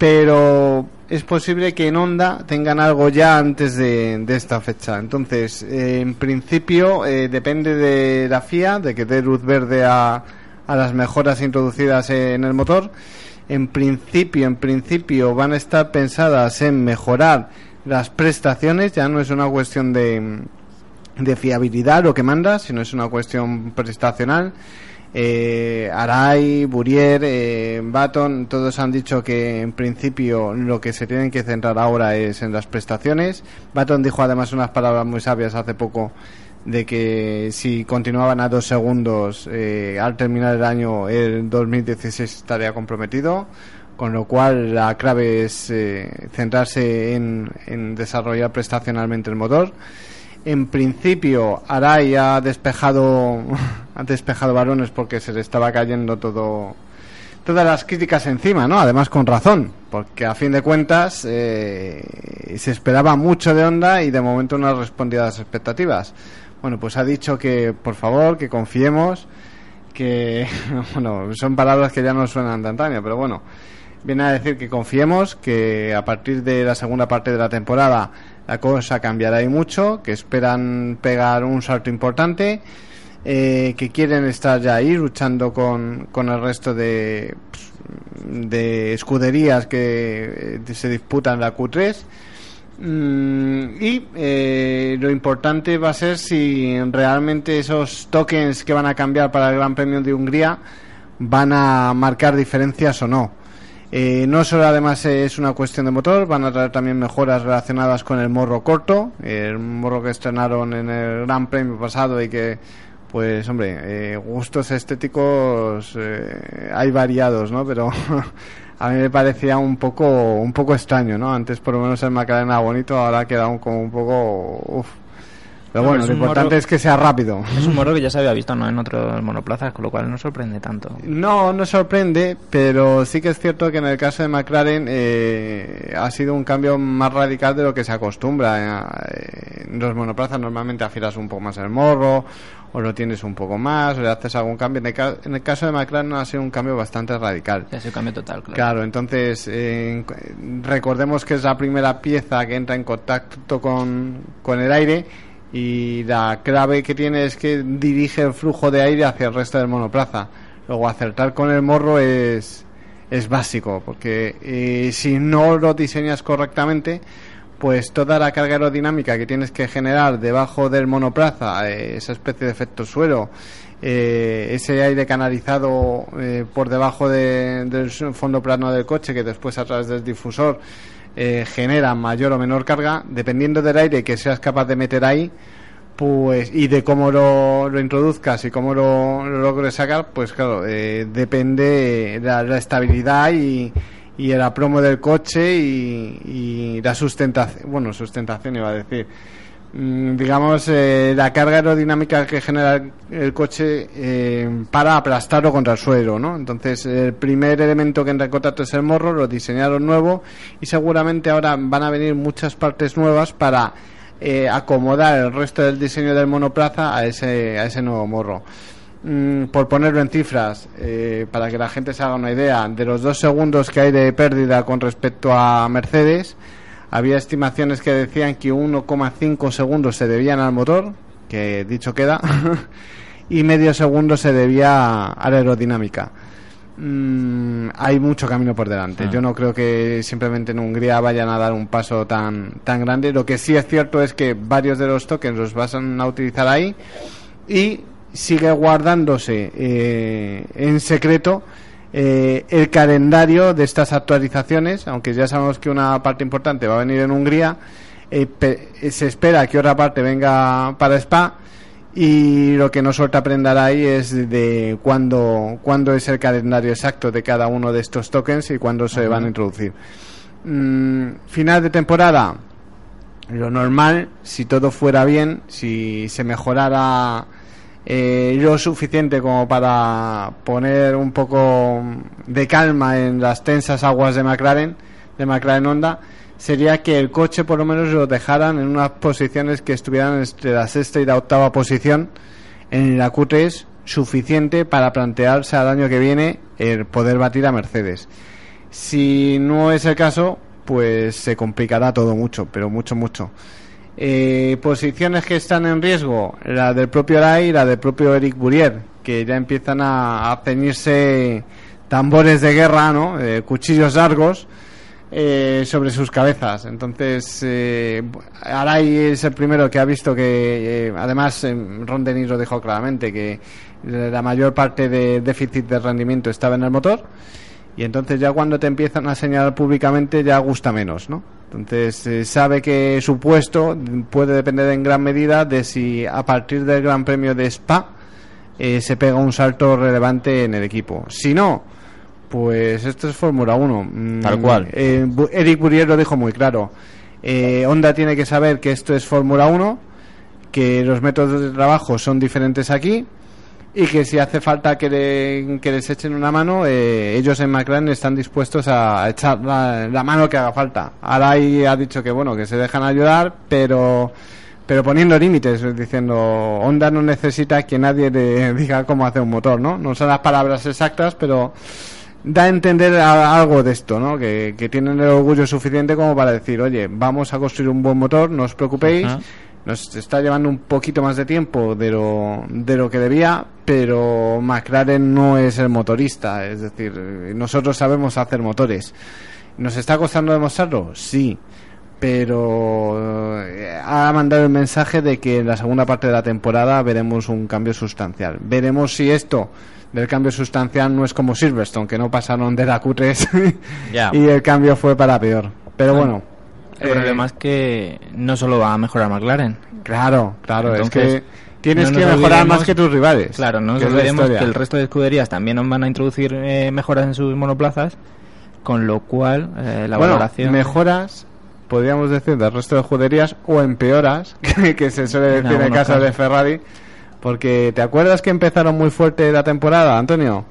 pero es posible que en Honda tengan algo ya antes de, de esta fecha. Entonces, eh, en principio, eh, depende de la FIA, de que dé luz verde a, a las mejoras introducidas en el motor. en principio, en principio van a estar pensadas en mejorar las prestaciones, ya no es una cuestión de, de fiabilidad lo que manda, sino es una cuestión prestacional. Eh, Arai, Burier, eh, Baton, todos han dicho que en principio lo que se tienen que centrar ahora es en las prestaciones. Baton dijo además unas palabras muy sabias hace poco de que si continuaban a dos segundos eh, al terminar el año el 2016 estaría comprometido con lo cual la clave es eh, centrarse en, en desarrollar prestacionalmente el motor en principio Arai ha despejado [LAUGHS] ha despejado balones porque se le estaba cayendo todo todas las críticas encima, ¿no? Además con razón, porque a fin de cuentas eh, se esperaba mucho de Honda y de momento no ha respondido a las expectativas. Bueno, pues ha dicho que por favor, que confiemos, que [LAUGHS] bueno, son palabras que ya no suenan de antaño, pero bueno, viene a decir que confiemos, que a partir de la segunda parte de la temporada la cosa cambiará y mucho, que esperan pegar un salto importante, eh, que quieren estar ya ahí luchando con, con el resto de, de escuderías que eh, se disputan la Q3. Mm, y eh, lo importante va a ser si realmente esos tokens que van a cambiar para el Gran Premio de Hungría van a marcar diferencias o no. Eh, no solo además es una cuestión de motor, van a traer también mejoras relacionadas con el morro corto, el morro que estrenaron en el Gran Premio pasado y que, pues hombre, eh, gustos estéticos eh, hay variados, ¿no? Pero [LAUGHS] a mí me parecía un poco un poco extraño, ¿no? Antes por lo menos el McLaren era bonito, ahora ha quedado como un poco... Uf. Pero No, bueno, lo importante morro- es que sea rápido. Es un morro que ya se había visto ¿no? en otros monoplazas, con lo cual no sorprende tanto. No, no sorprende, pero sí que es cierto que en el caso de McLaren eh, ha sido un cambio más radical de lo que se acostumbra. Eh, En los monoplazas normalmente afilas un poco más el morro, o lo tienes un poco más, o le haces algún cambio. En el, ca- en el caso de McLaren ha sido un cambio bastante radical. Es un cambio total, claro. Claro, entonces eh, recordemos que es la primera pieza que entra en contacto con, con el aire y la clave que tiene es que dirige el flujo de aire hacia el resto del monoplaza. Luego acertar con el morro es, es básico, porque eh, si no lo diseñas correctamente, pues toda la carga aerodinámica que tienes que generar debajo del monoplaza, eh, esa especie de efecto suelo, eh, ese aire canalizado por debajo de- del fondo plano del coche que después a través del difusor eh, genera mayor o menor carga, dependiendo del aire que seas capaz de meter ahí, pues y de cómo lo, lo introduzcas y cómo lo, lo logres sacar, pues claro, eh, depende la, estabilidad y, y el aplomo del coche y, la sustentación, bueno, sustentación iba a decir, digamos, eh, la carga aerodinámica que genera el, el coche eh, para aplastarlo contra el suelo, ¿no? Entonces, el primer elemento que entra en contacto es el morro, lo diseñaron nuevo y seguramente ahora van a venir muchas partes nuevas para eh, acomodar el resto del diseño del monoplaza a ese, a ese nuevo morro. Mm, por ponerlo en cifras, eh, para que la gente se haga una idea, de los dos segundos que hay de pérdida con respecto a Mercedes, había estimaciones que decían que 1,5 segundos se debían al motor, que dicho queda, [LAUGHS] y medio segundo se debía a la aerodinámica. Mm, hay mucho camino por delante. Ah. Yo no creo que simplemente en Hungría vayan a dar un paso tan, tan grande. Lo que sí es cierto es que varios de los tokens los van a utilizar ahí y sigue guardándose eh, en secreto eh, el calendario de estas actualizaciones, aunque ya sabemos que una parte importante va a venir en Hungría, eh, eh, se espera que otra parte venga para Spa y lo que no suelta aprender ahí es de cuándo, cuándo es el calendario exacto de cada uno de estos tokens y cuándo se van a introducir. Mm, final de temporada, lo normal, si todo fuera bien, si se mejorara eh, lo suficiente como para poner un poco de calma en las tensas aguas de McLaren, de McLaren Honda, sería que el coche por lo menos lo dejaran en unas posiciones que estuvieran entre la sexta y la octava posición en la Q3 suficiente para plantearse al año que viene el poder batir a Mercedes. Si no es el caso, pues se complicará todo mucho, pero mucho, mucho. Eh, posiciones que están en riesgo, la del propio Arai y la del propio Eric Burier, que ya empiezan a, a ceñirse tambores de guerra, ¿no? Eh, cuchillos largos eh, sobre sus cabezas. Entonces, eh, Arai es el primero que ha visto que, eh, además, eh, Ron Dennis lo dijo claramente, que la mayor parte de déficit de rendimiento estaba en el motor. Y entonces ya cuando te empiezan a señalar públicamente ya gusta menos, ¿no? Entonces eh, sabe que su puesto puede depender en gran medida de si a partir del Gran Premio de Spa eh, se pega un salto relevante en el equipo. Si no, pues esto es Fórmula 1. Mm, Tal cual. eh, Eric Burier lo dijo muy claro. Eh, Honda tiene que saber que esto es Fórmula 1, que los métodos de trabajo son diferentes aquí y que si hace falta que, le- que les echen una mano, eh, ellos en McLaren están dispuestos a echar la, mano que haga falta. Arai ha dicho que bueno, que se dejan ayudar, pero pero poniendo límites, diciendo Honda no necesita que nadie le [LAUGHS] diga cómo hacer un motor, ¿no? No son las palabras exactas, pero da a entender algo de esto, ¿no? Que, que tienen el orgullo suficiente como para decir, oye, vamos a construir un buen motor, no os preocupéis. Nos está llevando un poquito más de tiempo de lo, de lo que debía, pero McLaren no es el motorista, es decir, nosotros sabemos hacer motores. ¿Nos está costando demostrarlo? Sí, pero eh, ha mandado el mensaje de que en la segunda parte de la temporada veremos un cambio sustancial. Veremos si esto del cambio sustancial no es como Silverstone, que no pasaron de la Q3 Ya. [LAUGHS] y el cambio fue para peor. Pero bueno. El eh, problema es que no solo va a mejorar McLaren. Claro, claro, Entonces, es que tienes no que nos mejorar más que tus rivales. Claro, no nos que es la olvidemos historia. que el resto de escuderías también van a introducir eh, mejoras en sus monoplazas, con lo cual eh, la bueno, valoración... mejoras, podríamos decir, del resto de juderías o empeoras, [LAUGHS] que, que se suele decir en caso de. Ferrari, porque ¿te acuerdas que empezaron muy fuerte la temporada, Antonio?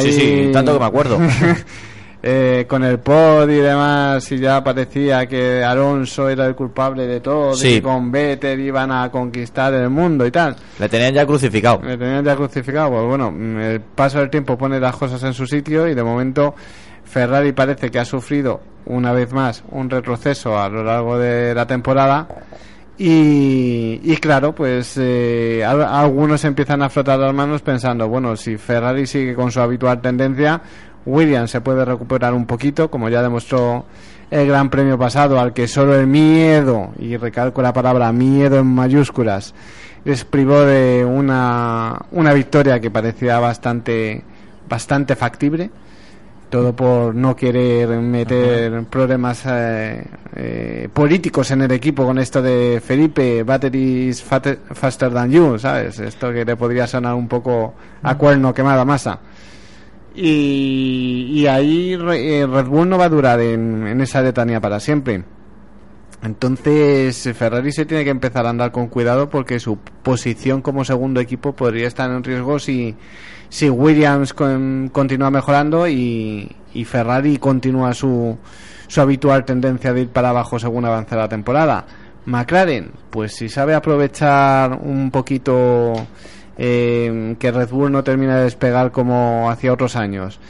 Sí, sí, tanto que me acuerdo. [LAUGHS] Eh, con el pod y demás, y ya parecía que Alonso era el culpable de todo, y Sí. con Vettel iban a conquistar el mundo y tal. Le tenían ya crucificado. Me tenían ya crucificado. Pues bueno, mm, el paso del tiempo pone las cosas en su sitio y de momento Ferrari parece que ha sufrido una vez más un retroceso a lo largo de la temporada. Y, y claro, pues eh, al- algunos empiezan a frotar las manos pensando, bueno, si Ferrari sigue con su habitual tendencia, Williams se puede recuperar un poquito, como ya demostró el Gran Premio pasado, al que solo el miedo, y recalco la palabra miedo en mayúsculas, les privó de una, una victoria que parecía bastante, bastante factible. Todo por no querer meter problemas eh, eh, políticos en el equipo con esto de Felipe, batteries faster than you, ¿sabes? Esto que le podría sonar un poco a cuerno quemada masa. Y, y ahí eh, Red Bull no va a durar en, esa letanía para siempre. Entonces Ferrari se tiene que empezar a andar con cuidado porque su posición como segundo equipo podría estar en riesgo si, si Williams con- continúa mejorando y, y Ferrari continúa su, su habitual tendencia de ir para abajo según avance la temporada. McLaren, pues si sabe aprovechar un poquito eh, que Red Bull no termina de despegar como hacía otros años,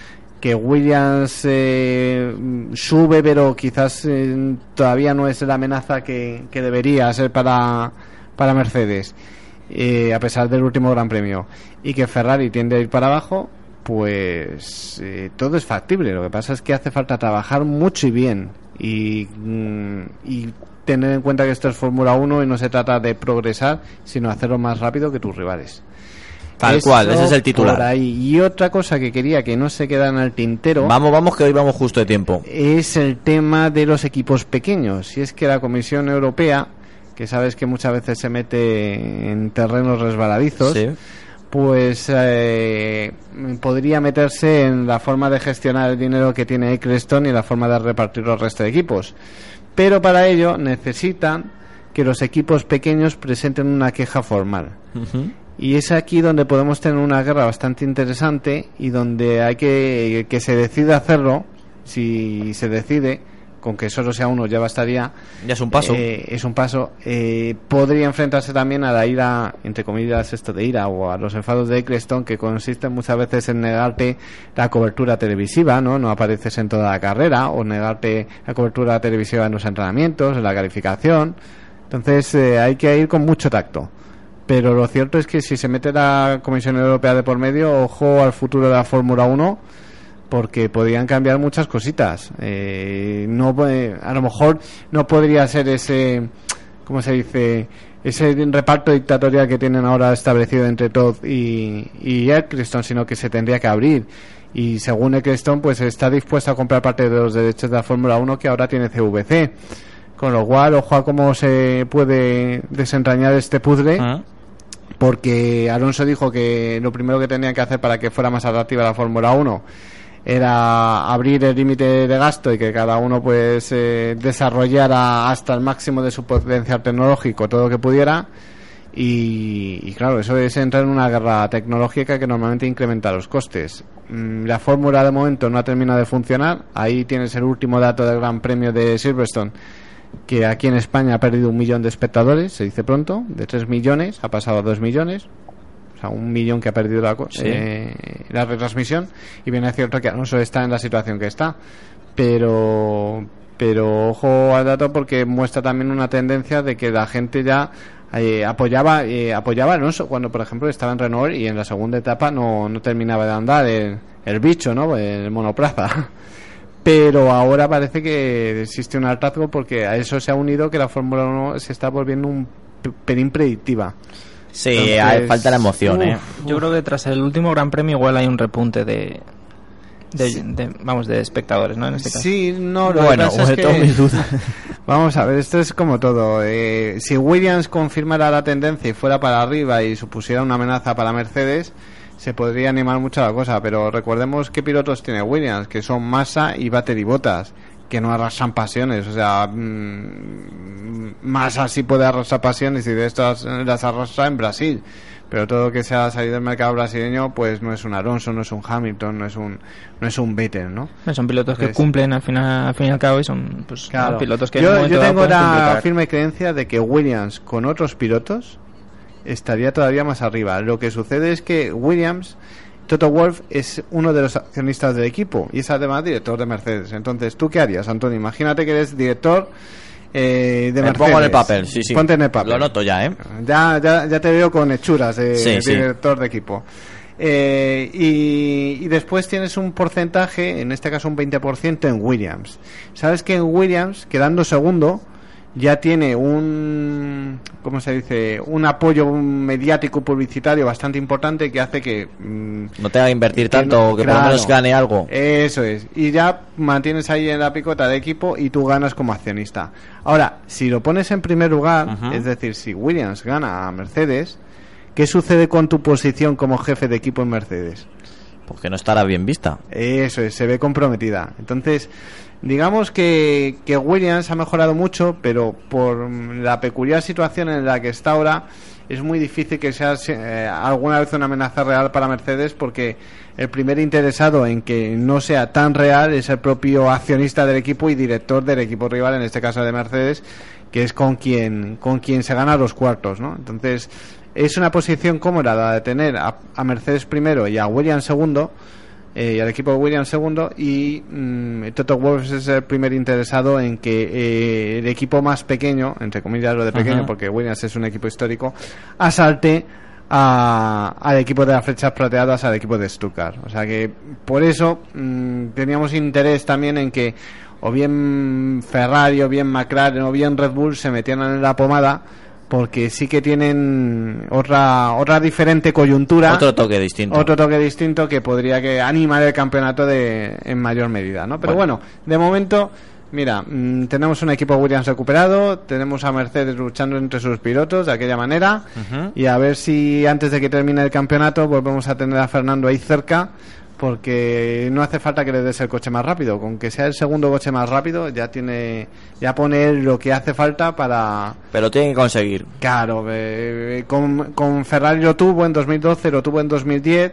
que Williams eh, sube, pero quizás eh, todavía no es la amenaza que, que debería ser para, para Mercedes, eh, a pesar del último Gran Premio, y que Ferrari tiende a ir para abajo, pues eh, todo es factible. Lo que pasa es que hace falta trabajar mucho y bien y, mm, tener en cuenta que esto es Fórmula 1 y no se trata de progresar, sino hacerlo más rápido que tus rivales. Tal Eso cual, ese es el titular. por ahí. Y otra cosa que quería que no se quedara el tintero Vamos, vamos, que hoy vamos justo de tiempo. es el tema de los equipos pequeños. Y es que la Comisión Europea, que sabes que muchas veces se mete en terrenos resbaladizos, Sí. pues eh, podría meterse en la forma de gestionar el dinero que tiene Eccleston y la forma de repartirlo al resto de equipos. Pero para ello necesitan que los equipos pequeños presenten una queja formal. Y es aquí donde podemos tener una guerra bastante interesante y donde hay que que se decida hacerlo, si se decide, con que solo sea uno ya bastaría. Ya es un paso. eh, es un paso. eh, podría enfrentarse también a la ira, entre comillas, esto de ira, o a los enfados de Eccleston, que consisten muchas veces en negarte la cobertura televisiva, ¿no? No apareces en toda la carrera, o negarte la cobertura televisiva en los entrenamientos, en la calificación. Entonces eh, hay que ir con mucho tacto. Pero lo cierto es que si se mete la Comisión Europea de por medio, ojo al futuro de la Fórmula 1, porque podrían cambiar muchas cositas. Eh, no, eh, a lo mejor no podría ser ese, ¿cómo se dice? Ese reparto dictatorial que tienen ahora establecido entre Todd y, y Eccleston, sino que se tendría que abrir. Y según Eccleston, pues está dispuesto a comprar parte de los derechos de la Fórmula 1 que ahora tiene CVC. Con lo cual, ojo a cómo se puede desentrañar este puzzle. Porque Alonso dijo que lo primero que tenía que hacer para que fuera más atractiva la Fórmula 1 era abrir el límite de gasto y que cada uno pues eh, desarrollara hasta el máximo de su potencial tecnológico todo lo que pudiera. Y, y claro eso es entrar en una guerra tecnológica que normalmente incrementa los costes. Mm, la fórmula de momento no ha terminado de funcionar. Ahí tienes el último dato del Gran Premio de Silverstone que aquí en España ha perdido un millón de espectadores se dice pronto de 3 millones ha pasado a 2 millones o sea, un millón que ha perdido la, Sí. eh, la retransmisión y bien es cierto que Alonso está en la situación que está pero pero ojo al dato porque muestra también una tendencia de que la gente ya eh, apoyaba eh, apoyaba a Alonso cuando por ejemplo estaba en Renault y en la segunda etapa no, no terminaba de andar el, el bicho no el monoplaza [LAUGHS] pero ahora parece que existe un hartazgo porque a eso se ha unido que la Fórmula 1 se está volviendo un pelín predictiva Sí, Entonces, hay- falta la emoción, ¿eh? uf, Yo creo que tras el último Gran Premio igual hay un repunte de, de, de- vamos, de espectadores, ¿no? En este caso. Sí, no, lo que Bueno, pasa es que- tengo mis dudas. [LAUGHS] Vamos a ver, esto es como todo. Eh, si Williams confirmara la tendencia y fuera para arriba y supusiera una amenaza para Mercedes, se podría animar mucho la cosa. Pero recordemos qué pilotos tiene Williams, que son Massa y Valtteri Bottas, que no arrasan pasiones. O sea, mm, Massa sí puede arrasar pasiones y de estas las arrastra en Brasil. Pero todo lo que sea salir del mercado brasileño, pues no es un Alonso, no es un Hamilton, no es un, no es un Vettel, ¿no? Son pilotos que cumplen al final, al fin y al cabo y son pues, Claro. pilotos que en yo, momento yo tengo la firme creencia de que Williams con otros pilotos estaría todavía más arriba. Lo que sucede es que Williams, Toto Wolf es uno de los accionistas del equipo y es además director de Mercedes. Entonces, ¿tú qué harías, Antonio? Imagínate que eres director eh, de Me Mercedes. pongo en el papel, sí, sí. Ponte en el papel. Lo noto ya, ¿eh? Ya, ya, ya te veo con hechuras de Sí, sí. director de equipo. Eh, y, y después tienes un porcentaje, en este caso un 20% en Williams. Sabes que en Williams, quedando segundo, ya tiene un, ¿cómo se dice? Un apoyo mediático publicitario bastante importante que hace que mm, No tenga que invertir que tanto, no- que por lo menos gane algo. Eso es. Y ya mantienes ahí en la picota de equipo y tú ganas como accionista. Ahora, si lo pones en primer lugar, es decir, si Williams gana a Mercedes, ¿qué sucede con tu posición como jefe de equipo en Mercedes? Porque no estará bien vista. Eso es, se ve comprometida. Entonces, digamos que, que Williams ha mejorado mucho, pero por la peculiar situación en la que está ahora, es muy difícil que sea eh, alguna vez una amenaza real para Mercedes porque el primer interesado en que no sea tan real es el propio accionista del equipo y director del equipo rival, en este caso de Mercedes, que es con quien, con quien se gana los cuartos, ¿no? Entonces, es una posición cómoda la de tener a, a Mercedes primero y a Williams segundo, eh, y al equipo de Williams segundo, y mm, Toto Wolff es el primer interesado en que eh, el equipo más pequeño, entre comillas lo de pequeño, Ajá. porque Williams es un equipo histórico, asalte a- al equipo de las flechas plateadas, al equipo de Stuttgart. O sea que por eso mm, teníamos interés también en que o bien Ferrari, o bien McLaren, o bien Red Bull se metieran en la pomada, porque sí que tienen otra otra diferente coyuntura. Otro toque distinto. Otro toque distinto que podría que animar el campeonato de, en mayor medida, ¿no? Pero bueno, de momento, mira, mm, tenemos un equipo Williams recuperado, tenemos a Mercedes luchando entre sus pilotos de aquella manera, y a ver si antes de que termine el campeonato volvemos a tener a Fernando ahí cerca, porque no hace falta que le des el coche más rápido, con que sea el segundo coche más rápido ya tiene, ya pone lo que hace falta para, Pero tiene que conseguir. Claro, eh, con, con Ferrari lo tuvo en 2012, lo tuvo en 2010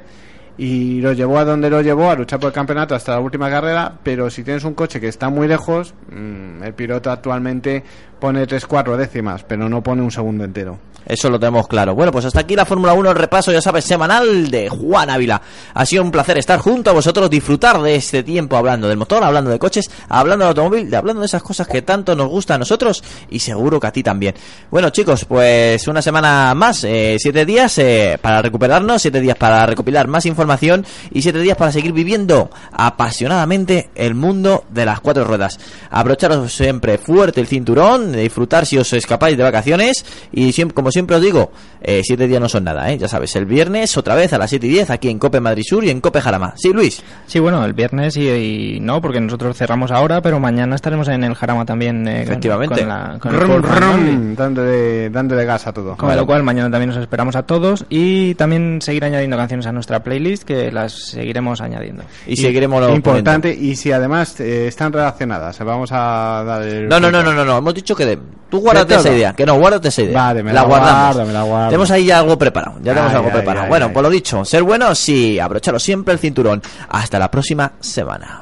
y lo llevó a donde lo llevó, a luchar por el campeonato hasta la última carrera, pero si tienes un coche que está muy lejos, mm, el piloto actualmente pone 3-4 décimas, pero no pone un segundo entero. Eso lo tenemos claro. Bueno, pues hasta aquí la Fórmula 1, el repaso, ya sabes, semanal de Juan Ávila. Ha sido un placer estar junto a vosotros, disfrutar de este tiempo hablando del motor, hablando de coches, hablando del automóvil, hablando de esas cosas que tanto nos gusta a nosotros y seguro que a ti también. Bueno, chicos, pues una semana más, eh, siete días eh, para recuperarnos, siete días para recopilar más información y siete días para seguir viviendo apasionadamente el mundo de las cuatro ruedas. Abrocharos siempre fuerte el cinturón, disfrutar si os escapáis de vacaciones y siempre, como siempre os digo, eh, siete días no son nada, ¿eh? ya sabes, el viernes otra vez a las 7 y 10 aquí en Cope Madrid Sur y en Cope Jarama. Sí, Luis. Sí, bueno, el viernes y, y no, porque nosotros cerramos ahora, pero mañana estaremos en el Jarama también. eh, Efectivamente. Con, la- con el Rum, rum, dándole, dándole gas a todo. Con lo cual mañana también nos esperamos a todos y también seguir añadiendo canciones a nuestra playlist que las seguiremos añadiendo. Y seguiremos lo Importante, y si además eh, están relacionadas, vamos a dar el... No, no, no, no, no, no, hemos dicho que de... tú guárdate esa idea, que no, guárdate esa idea. Vale, me la la guardamos. guardo, me la guardo. Tenemos ahí ya algo preparado, ya tenemos Ay, algo ay, preparado. ay, bueno, ay. pues lo dicho, ser buenos y abrocharos siempre el cinturón. Hasta la próxima semana.